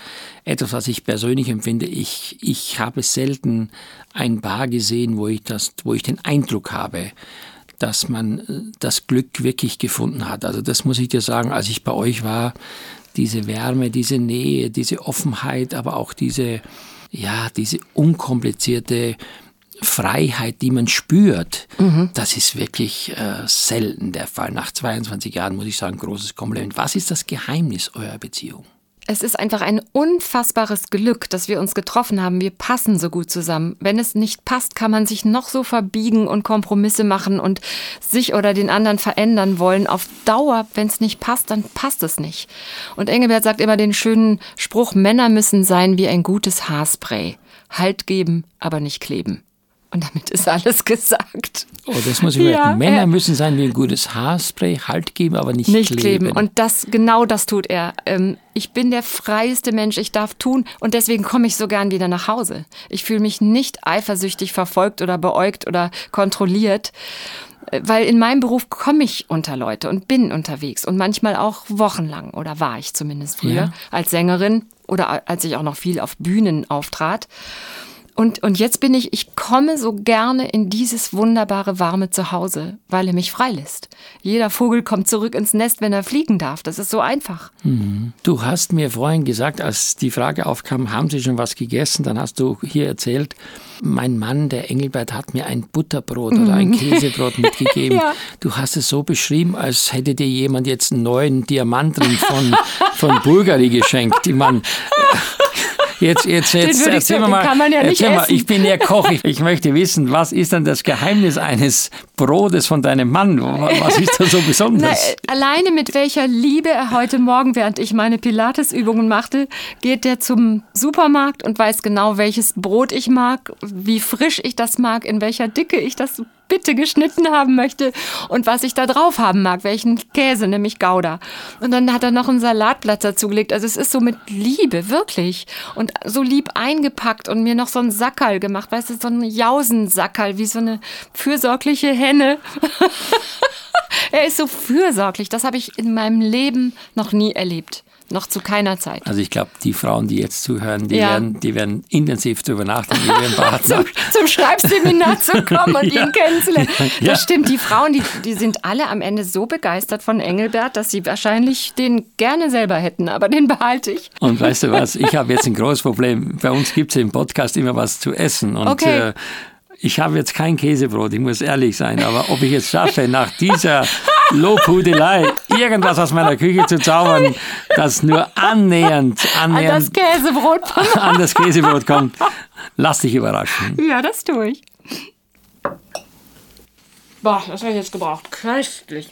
Speaker 3: etwas, was ich persönlich empfinde. Ich, ich habe selten ein Bar gesehen, wo ich das, wo ich den Eindruck habe, dass man äh, das Glück wirklich gefunden hat. Also das muss ich dir sagen, als ich bei euch war, diese Wärme, diese Nähe, diese Offenheit, aber auch diese, ja, diese unkomplizierte Freiheit, die man spürt, das ist wirklich äh, selten der Fall. Nach 22 Jahren muss ich sagen, großes Kompliment. Was ist das Geheimnis eurer Beziehung?
Speaker 4: Es ist einfach ein unfassbares Glück, dass wir uns getroffen haben. Wir passen so gut zusammen. Wenn es nicht passt, kann man sich noch so verbiegen und Kompromisse machen und sich oder den anderen verändern wollen. Auf Dauer, wenn es nicht passt, dann passt es nicht. Und Engelbert sagt immer den schönen Spruch, Männer müssen sein wie ein gutes Haarspray. Halt geben, aber nicht kleben. Und damit ist alles gesagt.
Speaker 3: Oh, das muss ich
Speaker 4: Ja,
Speaker 3: merken. Männer
Speaker 4: er-
Speaker 3: müssen sein wie ein gutes Haarspray, Halt geben, aber nicht,
Speaker 4: nicht
Speaker 3: kleben.
Speaker 4: kleben. Und das, genau das tut er. Ähm, ich bin der freieste Mensch, ich darf tun und deswegen komme ich so gern wieder nach Hause. Ich fühle mich nicht eifersüchtig verfolgt oder beäugt oder kontrolliert, äh, weil in meinem Beruf komme ich unter Leute und bin unterwegs und manchmal auch wochenlang oder war ich zumindest früher
Speaker 3: Ja.
Speaker 4: als Sängerin oder als ich auch noch viel auf Bühnen auftrat. Und, und jetzt bin ich, ich komme so gerne in dieses wunderbare, warme Zuhause, weil er mich freilässt. Jeder Vogel kommt zurück ins Nest, wenn er fliegen darf. Das ist so einfach.
Speaker 3: Du hast mir vorhin gesagt, als die Frage aufkam, haben Sie schon was gegessen? Dann hast du hier erzählt, mein Mann, der Engelbert, hat mir ein Butterbrot oder ein Käsebrot mitgegeben.
Speaker 4: Ja.
Speaker 3: Du hast es so beschrieben, als hätte dir jemand jetzt einen neuen Diamantring von, von Bulgari geschenkt. Ich meine, Jetzt, jetzt, jetzt
Speaker 4: ich
Speaker 3: erzähl
Speaker 4: den
Speaker 3: mal,
Speaker 4: kann man ja nicht
Speaker 3: erzähl mal,
Speaker 4: essen.
Speaker 3: ich bin ja Koch, ich, ich möchte wissen, was ist denn das Geheimnis eines Brotes von deinem Mann? Was ist da so
Speaker 4: Na,
Speaker 3: besonders?
Speaker 4: äh, alleine mit welcher Liebe er heute Morgen, während ich meine Pilatesübungen machte, geht er zum Supermarkt und weiß genau, welches Brot ich mag, wie frisch ich das mag, in welcher Dicke ich das bitte geschnitten haben möchte und was ich da drauf haben mag, welchen Käse, nämlich Gouda. Und dann hat er noch ein Salatblatt dazugelegt. Also es ist so mit Liebe, wirklich. Und so lieb eingepackt und mir noch so ein Sackerl gemacht, weißt du, so ein Jausensackerl, wie so eine fürsorgliche Henne. Er ist so fürsorglich. Das habe ich in meinem Leben noch nie erlebt. Noch zu keiner Zeit.
Speaker 3: Also ich glaube, die Frauen, die jetzt zuhören, die,
Speaker 4: Ja.
Speaker 3: werden, die werden intensiv darüber nachdenken, ihren Partner.
Speaker 4: Zum, zum Schreibseminar zu kommen und
Speaker 3: Ja.
Speaker 4: ihn kennenzulernen.
Speaker 3: Ja.
Speaker 4: Das stimmt. Die Frauen, die, die sind alle am Ende so begeistert von Engelbert, dass sie wahrscheinlich den gerne selber hätten. Aber den behalte ich.
Speaker 3: Und weißt du was, ich habe jetzt ein großes Problem. Bei uns gibt es im Podcast immer was zu essen. Und
Speaker 4: Okay.
Speaker 3: äh, ich habe jetzt kein Käsebrot, ich muss ehrlich sein. Aber ob ich es schaffe, nach dieser Lobhudelei irgendwas aus meiner Küche zu zaubern, das nur annähernd,
Speaker 4: An das
Speaker 3: annähernd
Speaker 4: Käsebrot
Speaker 3: an das Käsebrot kommt, lass dich überraschen.
Speaker 4: Ja, das tue ich. Boah, das habe ich jetzt gebraucht. Köstlich.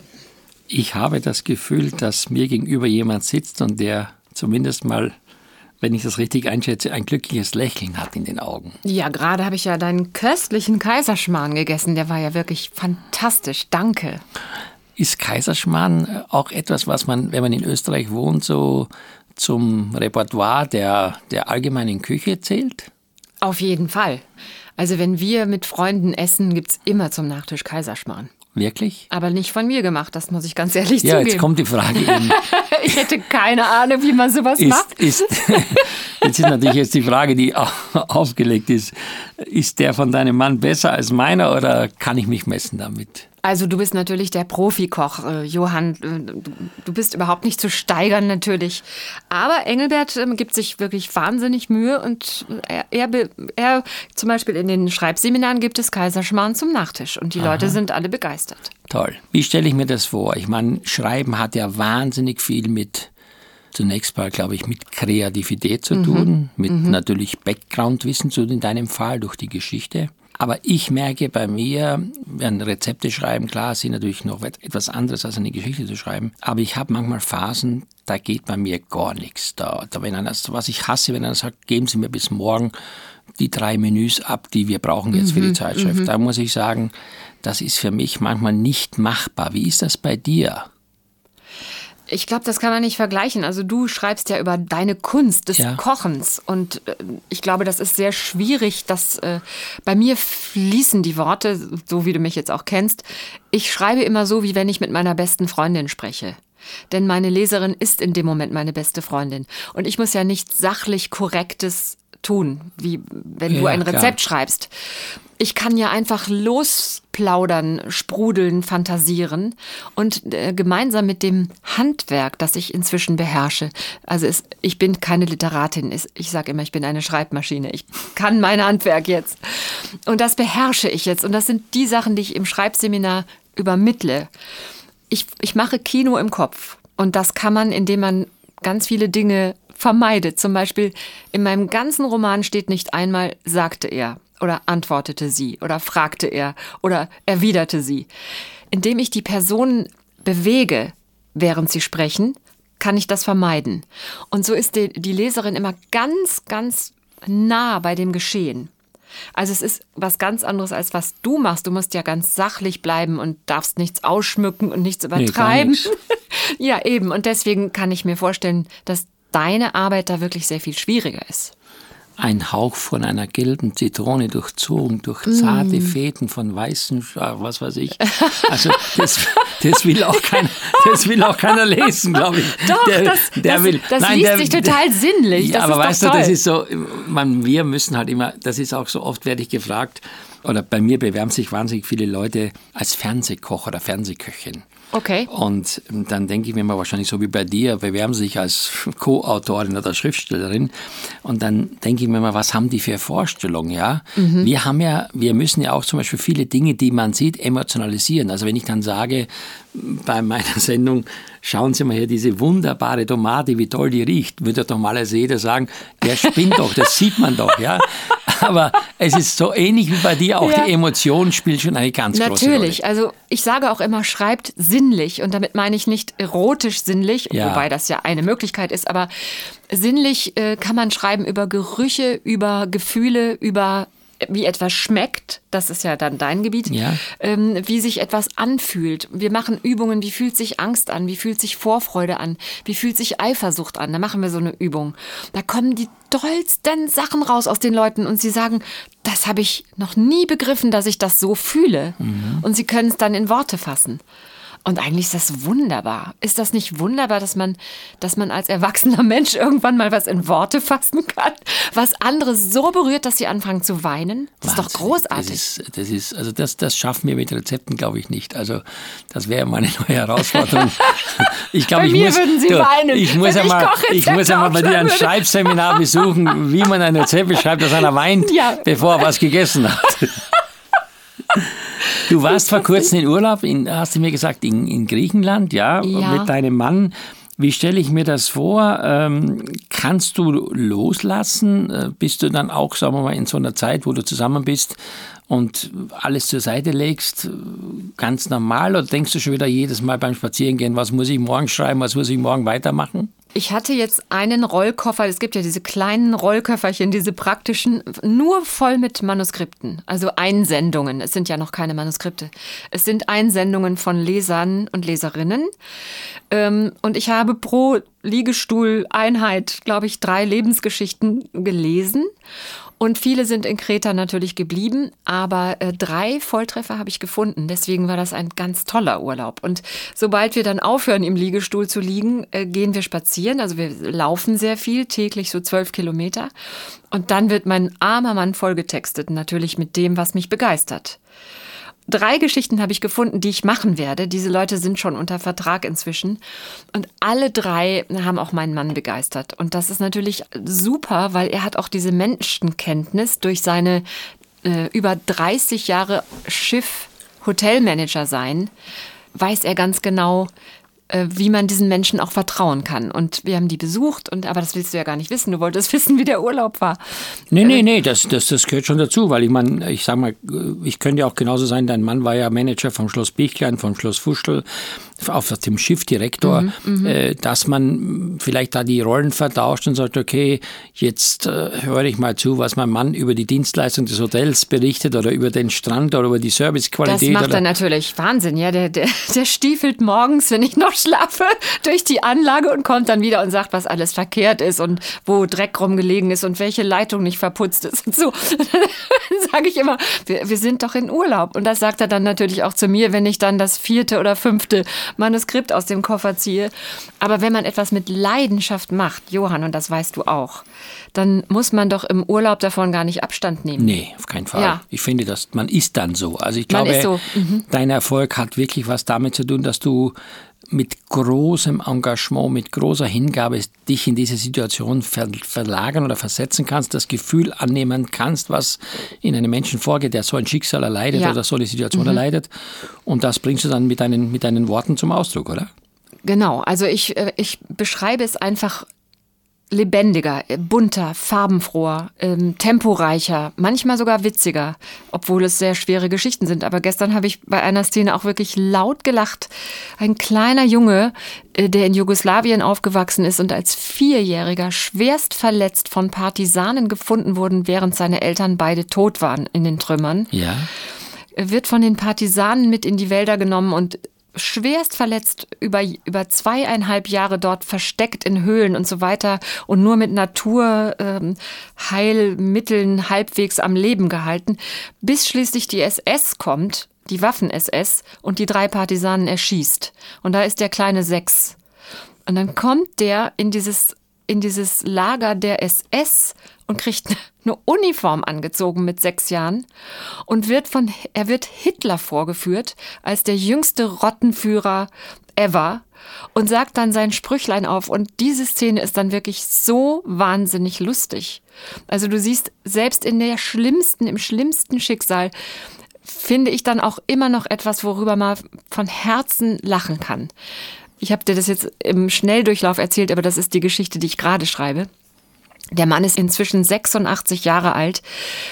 Speaker 3: Ich habe das Gefühl, dass mir gegenüber jemand sitzt und der zumindest mal, wenn ich das richtig einschätze, ein glückliches Lächeln hat in den Augen.
Speaker 4: Ja, gerade habe ich ja deinen köstlichen Kaiserschmarrn gegessen. Der war ja wirklich fantastisch. Danke.
Speaker 3: Ist Kaiserschmarrn äh, auch etwas, was man, wenn man in Österreich wohnt, so zum Repertoire der, der allgemeinen Küche zählt?
Speaker 4: Auf jeden Fall. Also wenn wir mit Freunden essen, gibt's immer zum Nachtisch Kaiserschmarrn.
Speaker 3: Wirklich?
Speaker 4: Aber nicht von mir gemacht, das muss ich ganz ehrlich
Speaker 3: Ja,
Speaker 4: zugeben.
Speaker 3: jetzt kommt die Frage eben,
Speaker 4: ich hätte keine Ahnung, wie man sowas
Speaker 3: ist,
Speaker 4: macht.
Speaker 3: ist, jetzt ist natürlich jetzt die Frage, die au- aufgelegt ist, ist der von deinem Mann besser als meiner oder kann ich mich messen damit?
Speaker 4: Also du bist natürlich der Profikoch, äh, Johann. Äh, du, bist überhaupt nicht zu steigern natürlich. Aber Engelbert ähm, gibt sich wirklich wahnsinnig Mühe und er, er, be- er zum Beispiel in den Schreibseminaren gibt es Kaiserschmarrn zum Nachtisch und die Leute sind alle begeistert.
Speaker 3: Toll. Wie stelle ich mir das vor? Ich meine, Schreiben hat ja wahnsinnig viel mit, zunächst mal, glaube ich, mit Kreativität zu tun, mit natürlich Backgroundwissen zu in deinem Fall durch die Geschichte. Aber ich merke bei mir, wenn Rezepte schreiben, klar, sind natürlich noch et- etwas anderes als eine Geschichte zu schreiben. Aber ich habe manchmal Phasen, da geht bei mir gar nichts. Da, da wenn einer, was ich hasse, wenn einer sagt, geben Sie mir bis morgen die drei Menüs ab, die wir brauchen jetzt für die Zeitschrift. Da muss ich sagen, das ist für mich manchmal nicht machbar. Wie ist das bei dir?
Speaker 4: Ich glaube, das kann man nicht vergleichen. Also du schreibst ja über deine Kunst des ja. Kochens und äh, ich glaube, das ist sehr schwierig, dass äh, bei mir fließen die Worte, so wie du mich jetzt auch kennst. Ich schreibe immer so, wie wenn ich mit meiner besten Freundin spreche. Denn meine Leserin ist in dem Moment meine beste Freundin. Und ich muss ja nichts sachlich Korrektes tun, wie wenn ja, du ein Rezept klar. schreibst. Ich kann ja einfach losplaudern, sprudeln, fantasieren und äh, gemeinsam mit dem Handwerk, das ich inzwischen beherrsche. Also es, ich bin keine Literatin, ich sage immer, ich bin eine Schreibmaschine. Ich kann mein Handwerk jetzt. Und das beherrsche ich jetzt. Und das sind die Sachen, die ich im Schreibseminar übermittle. Ich, ich mache Kino im Kopf. Und das kann man, indem man ganz viele Dinge vermeidet. Zum Beispiel in meinem ganzen Roman steht nicht einmal, sagte er oder antwortete sie oder fragte er oder erwiderte sie. Indem ich die Personen bewege, während sie sprechen, kann ich das vermeiden. Und so ist die, die Leserin immer ganz, ganz nah bei dem Geschehen. Also es ist was ganz anderes als was du machst. Du musst ja ganz sachlich bleiben und darfst nichts ausschmücken und nichts übertreiben. Nee, ja, eben. Und deswegen kann ich mir vorstellen, dass deine Arbeit da wirklich sehr viel schwieriger ist.
Speaker 3: Ein Hauch von einer gelben Zitrone durchzogen, durch zarte mm. Fäden von weißen, was weiß ich. Also das, das, will, auch kein, das will auch keiner lesen, glaube ich.
Speaker 4: Doch, der, das, der das, will, das nein, liest der, sich total sinnlich.
Speaker 3: Ja, aber weißt du, das ist so, man, wir müssen halt immer, das ist auch so oft, werde ich gefragt, oder bei mir bewerben sich wahnsinnig viele Leute als Fernsehkoch oder Fernsehköchin.
Speaker 4: Okay.
Speaker 3: Und dann denke ich mir mal wahrscheinlich so wie bei dir, bewerben sich als Co-Autorin oder Schriftstellerin. Und dann denke ich mir mal, was haben die für Vorstellungen, ja? Mhm. Wir haben ja, wir müssen ja auch zum Beispiel viele Dinge, die man sieht, emotionalisieren. Also wenn ich dann sage, bei meiner Sendung, schauen Sie mal hier, diese wunderbare Tomate, wie toll die riecht, würde doch mal jeder sagen, der spinnt doch, das sieht man doch, ja. Aber es ist so ähnlich wie bei dir, auch ja. die Emotion spielt schon eine ganz
Speaker 4: Natürlich.
Speaker 3: große Rolle.
Speaker 4: Natürlich, also ich sage auch immer, schreibt sinnlich und damit meine ich nicht erotisch sinnlich, ja. wobei das ja eine Möglichkeit ist, aber sinnlich äh, kann man schreiben über Gerüche, über Gefühle, über wie etwas schmeckt, das ist ja dann dein Gebiet,
Speaker 3: ja.
Speaker 4: ähm, wie sich etwas anfühlt. Wir machen Übungen, wie fühlt sich Angst an, wie fühlt sich Vorfreude an, wie fühlt sich Eifersucht an. Da machen wir so eine Übung. Da kommen die tollsten Sachen raus aus den Leuten und sie sagen, das habe ich noch nie begriffen, dass ich das so fühle. Mhm. Und sie können es dann in Worte fassen. Und eigentlich ist das wunderbar. Ist das nicht wunderbar, dass man, dass man als erwachsener Mensch irgendwann mal was in Worte fassen kann, was andere so berührt, dass sie anfangen zu weinen? Das Wahnsinn. ist doch großartig.
Speaker 3: Das ist, das ist, also das, das schaffen wir mit Rezepten, glaube ich, nicht. Also das wäre meine neue Herausforderung.
Speaker 4: Ich glaube, ich mir muss, würden Sie du, weinen.
Speaker 3: Ich muss einmal, ich muss einmal bei dir ein Schreibseminar besuchen, wie man ein Rezept beschreibt, dass einer weint, ja. bevor er was gegessen hat. Du warst vor kurzem in Urlaub, in, hast du mir gesagt, in, in Griechenland, ja, ja, mit deinem Mann. Wie stelle ich mir das vor? Ähm, kannst du loslassen? Äh, bist du dann auch, sagen wir mal, in so einer Zeit, wo du zusammen bist und alles zur Seite legst, ganz normal? Oder denkst du schon wieder jedes Mal beim Spazierengehen, was muss ich morgen schreiben, was muss ich morgen weitermachen?
Speaker 4: Ich hatte jetzt einen Rollkoffer, es gibt ja diese kleinen Rollköfferchen, diese praktischen, nur voll mit Manuskripten, also Einsendungen. Es sind ja noch keine Manuskripte. Es sind Einsendungen von Lesern und Leserinnen. Ähm, und ich habe pro Liegestuhleinheit, glaube ich, drei Lebensgeschichten gelesen. Und viele sind in Kreta natürlich geblieben, aber äh, drei Volltreffer habe ich gefunden. Deswegen war das ein ganz toller Urlaub. Und sobald wir dann aufhören, im Liegestuhl zu liegen, äh, gehen wir spazieren. Also wir laufen sehr viel, täglich so zwölf Kilometer. Und dann wird mein armer Mann vollgetextet, natürlich mit dem, was mich begeistert. Drei Geschichten habe ich gefunden, die ich machen werde. Diese Leute sind schon unter Vertrag inzwischen. Und alle drei haben auch meinen Mann begeistert. Und das ist natürlich super, weil er hat auch diese Menschenkenntnis durch seine äh, über 30 Jahre Schiff Hotelmanager sein, weiß er ganz genau, äh, wie man diesen Menschen auch vertrauen kann. Und wir haben die besucht, und aber das willst du ja gar nicht wissen. Du wolltest wissen, wie der Urlaub war.
Speaker 3: Nee, nee, nee, das, das, das gehört schon dazu, weil ich meine, ich sag mal, ich könnte ja auch genauso sein, dein Mann war ja Manager vom Schloss Bichlein, vom Schloss Fuschel, auf dem Schiffdirektor, mhm, mhm, äh, dass man vielleicht da die Rollen vertauscht und sagt, okay, jetzt äh, höre ich mal zu, was mein Mann über die Dienstleistung des Hotels berichtet oder über den Strand oder über die Servicequalität.
Speaker 4: Das macht er natürlich Wahnsinn, ja, der, der, der stiefelt morgens, wenn ich noch schlafe, durch die Anlage und kommt dann wieder und sagt, was alles verkehrt ist und wo Dreck rumgelegen ist und welche Leitung nicht verputzt ist und so. dann sage ich immer, wir, wir sind doch in Urlaub. Und das sagt er dann natürlich auch zu mir, wenn ich dann das vierte oder fünfte Manuskript aus dem Koffer ziehe. Aber wenn man etwas mit Leidenschaft macht, Johann, und das weißt du auch, dann muss man doch im Urlaub davon gar nicht Abstand nehmen.
Speaker 3: Nee, auf keinen Fall. Ja. Ich finde, dass man ist dann so. Also ich glaube, so. mhm. dein Erfolg hat wirklich was damit zu tun, dass du mit großem Engagement, mit großer Hingabe dich in diese Situation ver verlagern oder versetzen kannst, das Gefühl annehmen kannst, was in einem Menschen vorgeht, der so ein Schicksal erleidet ja. oder so eine Situation mhm. erleidet. Und das bringst du dann mit deinen, mit deinen Worten zum Ausdruck, oder?
Speaker 4: Genau, also ich, äh, ich beschreibe es einfach lebendiger, bunter, farbenfroher, ähm, temporeicher, manchmal sogar witziger, obwohl es sehr schwere Geschichten sind. Aber gestern habe ich bei einer Szene auch wirklich laut gelacht. Ein kleiner Junge, äh, der in Jugoslawien aufgewachsen ist und als Vierjähriger schwerst verletzt von Partisanen gefunden wurden, während seine Eltern beide tot waren in den Trümmern.
Speaker 3: Ja
Speaker 4: wird von den Partisanen mit in die Wälder genommen und schwerst verletzt über, über zweieinhalb Jahre dort versteckt in Höhlen und so weiter und nur mit Naturheilmitteln ähm, halbwegs am Leben gehalten, bis schließlich die SS kommt, die Waffen-SS, und die drei Partisanen erschießt. Und da ist der kleine Sechs. Und dann kommt der in dieses in dieses Lager der SS und kriegt eine Uniform angezogen mit sechs Jahren und wird von, er wird Hitler vorgeführt als der jüngste Rottenführer ever und sagt dann sein Sprüchlein auf und diese Szene ist dann wirklich so wahnsinnig lustig. Also du siehst, selbst in der schlimmsten, im schlimmsten Schicksal finde ich dann auch immer noch etwas, worüber man von Herzen lachen kann. Ich habe dir das jetzt im Schnelldurchlauf erzählt, aber das ist die Geschichte, die ich gerade schreibe. Der Mann ist inzwischen 86 Jahre alt,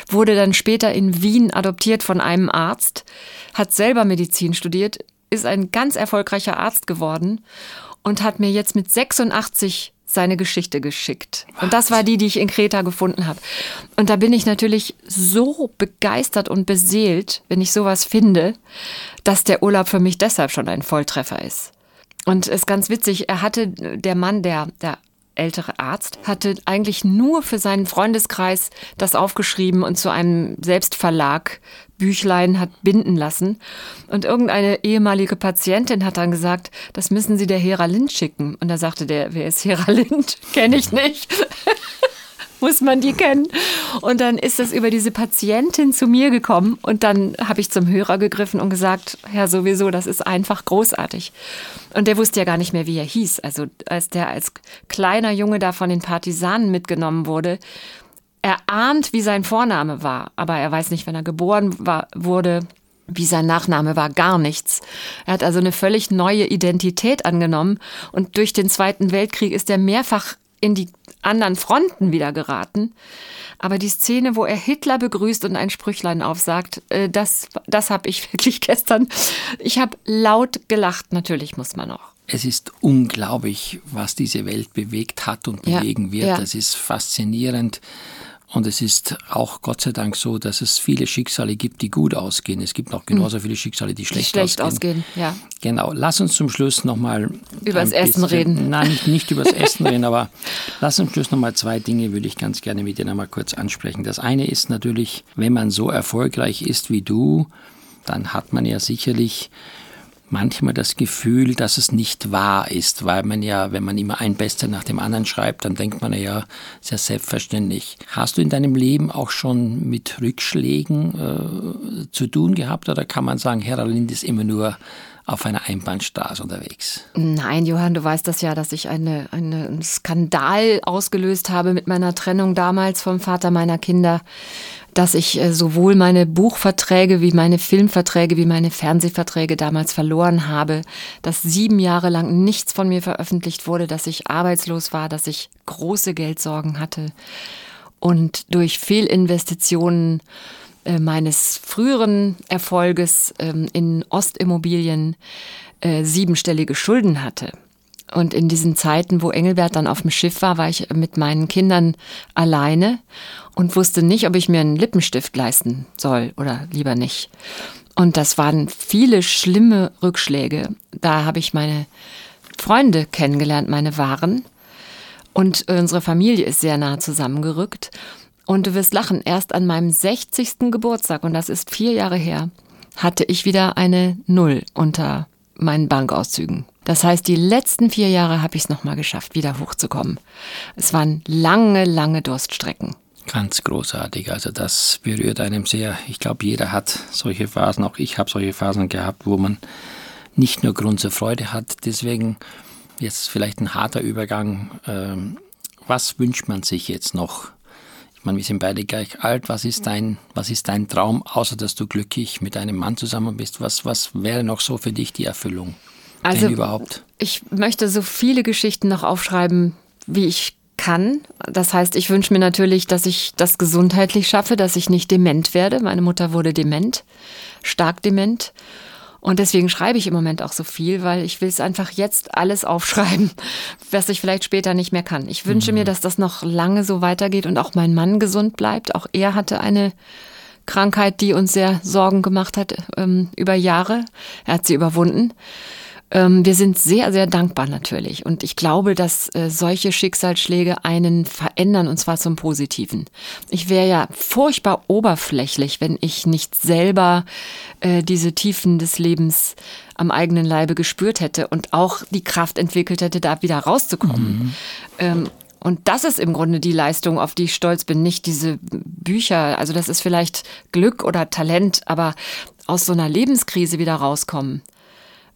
Speaker 4: wurde dann später in Wien adoptiert von einem Arzt, hat selber Medizin studiert, ist ein ganz erfolgreicher Arzt geworden und hat mir jetzt mit 86 seine Geschichte geschickt. Und das war die, die ich in Kreta gefunden habe. Und da bin ich natürlich so begeistert und beseelt, wenn ich sowas finde, dass der Urlaub für mich deshalb schon ein Volltreffer ist. Und es ist ganz witzig, er hatte, der Mann, der, der ältere Arzt, hatte eigentlich nur für seinen Freundeskreis das aufgeschrieben und zu einem Selbstverlag Büchlein hat binden lassen. Und irgendeine ehemalige Patientin hat dann gesagt, das müssen Sie der Hera Lind schicken. Und da sagte der, wer ist Hera Lind? Kenne ich nicht. muss man die kennen. Und dann ist es über diese Patientin zu mir gekommen und dann habe ich zum Hörer gegriffen und gesagt, ja sowieso, das ist einfach großartig. Und der wusste ja gar nicht mehr, wie er hieß. Also als der als kleiner Junge da von den Partisanen mitgenommen wurde, er ahnt, wie sein Vorname war, aber er weiß nicht, wenn er geboren war, wurde, wie sein Nachname war, gar nichts. Er hat also eine völlig neue Identität angenommen und durch den Zweiten Weltkrieg ist er mehrfach in die anderen Fronten wieder geraten. Aber die Szene, wo er Hitler begrüßt und ein Sprüchlein aufsagt, äh, das, das habe ich wirklich gestern. Ich habe laut gelacht, natürlich muss man auch.
Speaker 3: Es ist unglaublich, was diese Welt bewegt hat und bewegen ja, wird. Ja. Das ist faszinierend. Und es ist auch Gott sei Dank so, dass es viele Schicksale gibt, die gut ausgehen. Es gibt noch genauso viele Schicksale, die schlecht, die schlecht ausgehen. ausgehen.
Speaker 4: Ja.
Speaker 3: Genau. Lass uns zum Schluss nochmal.
Speaker 4: Über das Essen reden.
Speaker 3: Nein, nicht, nicht über das Essen reden, aber lass uns zum Schluss nochmal zwei Dinge, würde ich ganz gerne mit dir nochmal kurz ansprechen. Das eine ist natürlich, wenn man so erfolgreich ist wie du, dann hat man ja sicherlich manchmal das Gefühl, dass es nicht wahr ist, weil man ja, wenn man immer ein Bester nach dem anderen schreibt, dann denkt man ja, sehr selbstverständlich. Hast du in deinem Leben auch schon mit Rückschlägen äh, zu tun gehabt oder kann man sagen, Herr Lind ist immer nur auf einer Einbahnstraße unterwegs.
Speaker 4: Nein, Johann, du weißt das ja, dass ich eine, eine, einen Skandal ausgelöst habe mit meiner Trennung damals vom Vater meiner Kinder. Dass ich äh, sowohl meine Buchverträge wie meine Filmverträge wie meine Fernsehverträge damals verloren habe, dass sieben Jahre lang nichts von mir veröffentlicht wurde, dass ich arbeitslos war, dass ich große Geldsorgen hatte und durch Fehlinvestitionen äh, meines früheren Erfolges ähm, in Ostimmobilien äh, siebenstellige Schulden hatte. Und in diesen Zeiten, wo Engelbert dann auf dem Schiff war, war ich mit meinen Kindern alleine und wusste nicht, ob ich mir einen Lippenstift leisten soll oder lieber nicht. Und das waren viele schlimme Rückschläge. Da habe ich meine Freunde kennengelernt, meine Waren. Und unsere Familie ist sehr nah zusammengerückt. Und du wirst lachen, erst an meinem 60. Geburtstag, und das ist vier Jahre her, hatte ich wieder eine Null unter meinen Bankauszügen. Das heißt, die letzten vier Jahre habe ich es nochmal geschafft, wieder hochzukommen. Es waren lange, lange Durststrecken.
Speaker 3: Ganz großartig. Also das berührt einem sehr. Ich glaube, jeder hat solche Phasen. Auch ich habe solche Phasen gehabt, wo man nicht nur Grund zur Freude hat. Deswegen jetzt vielleicht ein harter Übergang. Ähm, was wünscht man sich jetzt noch? Ich meine, wir sind beide gleich alt. Was ist dein, was ist dein Traum, außer dass du glücklich mit einem Mann zusammen bist? Was, was wäre noch so für dich die Erfüllung?
Speaker 4: Also
Speaker 3: denn überhaupt?
Speaker 4: Ich möchte so viele Geschichten noch aufschreiben, wie ich kann. Das heißt, ich wünsche mir natürlich, dass ich das gesundheitlich schaffe, dass ich nicht dement werde. Meine Mutter wurde dement, stark dement. Und deswegen schreibe ich im Moment auch so viel, weil ich will es einfach jetzt alles aufschreiben, was ich vielleicht später nicht mehr kann. Ich wünsche mhm. mir, dass das noch lange so weitergeht und auch mein Mann gesund bleibt. Auch er hatte eine Krankheit, die uns sehr Sorgen gemacht hat ähm, über Jahre. Er hat sie überwunden. Ähm, wir sind sehr, sehr dankbar natürlich. Und ich glaube, dass äh, solche Schicksalsschläge einen verändern, und zwar zum Positiven. Ich wäre ja furchtbar oberflächlich, wenn ich nicht selber äh, diese Tiefen des Lebens am eigenen Leibe gespürt hätte und auch die Kraft entwickelt hätte, da wieder rauszukommen. Mhm. Ähm, und das ist im Grunde die Leistung, auf die ich stolz bin, nicht diese Bücher. Also das ist vielleicht Glück oder Talent, aber aus so einer Lebenskrise wieder rauskommen.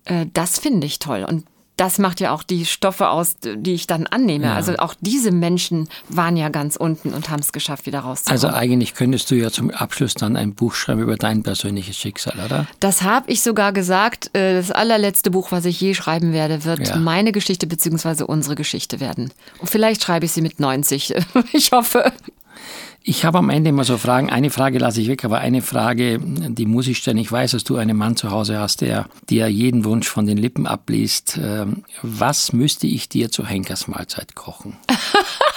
Speaker 4: Äh, das finde ich toll. Und das macht ja auch die Stoffe aus, die ich dann annehme. Ja. Also auch diese Menschen waren ja ganz unten und haben es geschafft, wieder rauszukommen.
Speaker 3: Also eigentlich könntest du ja zum Abschluss dann ein Buch schreiben über dein persönliches Schicksal, oder?
Speaker 4: Das habe ich sogar gesagt. Äh, das allerletzte Buch, was ich je schreiben werde, wird ja. meine Geschichte bzw. unsere Geschichte werden. Und vielleicht schreibe ich sie mit 90. Ich hoffe.
Speaker 3: Ich habe am Ende immer so Fragen. Eine Frage lasse ich weg, aber eine Frage, die muss ich stellen. Ich weiß, dass du einen Mann zu Hause hast, der dir jeden Wunsch von den Lippen abliest. Ähm, was müsste ich dir zur Henkersmahlzeit kochen?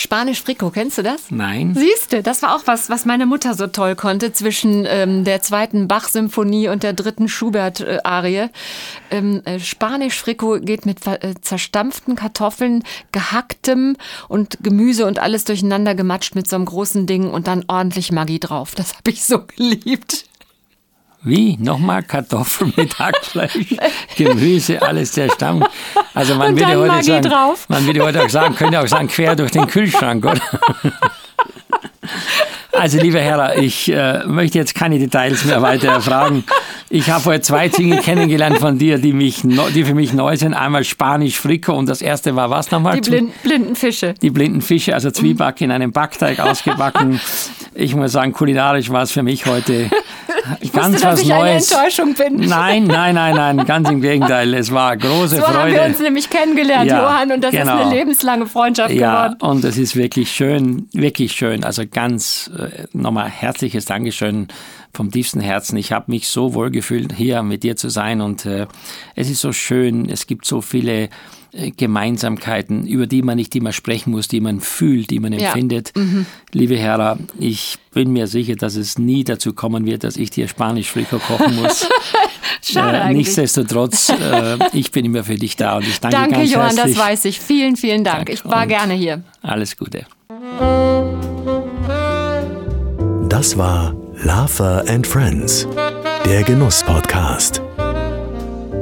Speaker 4: Spanisch Frico, kennst du das?
Speaker 3: Nein.
Speaker 4: Siehst du, das war auch was, was meine Mutter so toll konnte zwischen ähm, der zweiten Bach-Symphonie und der dritten Schubert-Arie. Ähm, äh, Spanisch Frico geht mit äh, zerstampften Kartoffeln, gehacktem und Gemüse und alles durcheinander gematscht mit so einem großen Ding und dann ordentlich Maggi drauf. Das habe ich so geliebt.
Speaker 3: Wie? Nochmal Kartoffeln mit Hackfleisch, Gemüse, alles der Stamm. Also man würde heute Maggi sagen, drauf. man würde heute auch sagen, könnte auch sagen, quer durch den Kühlschrank, oder? Also, lieber Herr, ich äh, möchte jetzt keine Details mehr weiter erfragen. Ich habe heute zwei Dinge kennengelernt von dir, die, mich, die für mich neu sind. Einmal Spanisch Fricko und das erste war was nochmal?
Speaker 4: Die blind, blinden Fische.
Speaker 3: Die blinden Fische, also Zwieback in einem Backteig ausgebacken. Ich muss sagen, kulinarisch war es für mich heute
Speaker 4: ich ganz wusste, dass ich Neues. eine Enttäuschung bin.
Speaker 3: Nein, nein, nein, nein, ganz im Gegenteil. Es war große
Speaker 4: so
Speaker 3: Freude.
Speaker 4: So haben wir uns nämlich kennengelernt, ja, Johann, und das genau. ist eine lebenslange Freundschaft
Speaker 3: ja,
Speaker 4: geworden.
Speaker 3: und es ist wirklich schön, wirklich schön. Also ganz äh, nochmal herzliches Dankeschön vom tiefsten Herzen. Ich habe mich so wohl gefühlt, hier mit dir zu sein und äh, es ist so schön. Es gibt so viele Gemeinsamkeiten, über die man nicht immer sprechen muss, die man fühlt, die man ja. empfindet. Mhm. Liebe Hera, ich bin mir sicher, dass es nie dazu kommen wird, dass ich dir Spanisch Frico kochen muss.
Speaker 4: Schade äh,
Speaker 3: nichtsdestotrotz, äh, ich bin immer für dich da und ich danke,
Speaker 4: danke
Speaker 3: ganz
Speaker 4: Johann,
Speaker 3: herzlich.
Speaker 4: das weiß ich. Vielen, vielen Dank. Dank. Ich war und gerne hier.
Speaker 3: Alles Gute.
Speaker 1: Das war Lava and Friends, der Genuss-Podcast.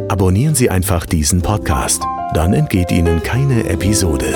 Speaker 1: Abonnieren Sie einfach diesen Podcast. Dann entgeht Ihnen keine Episode.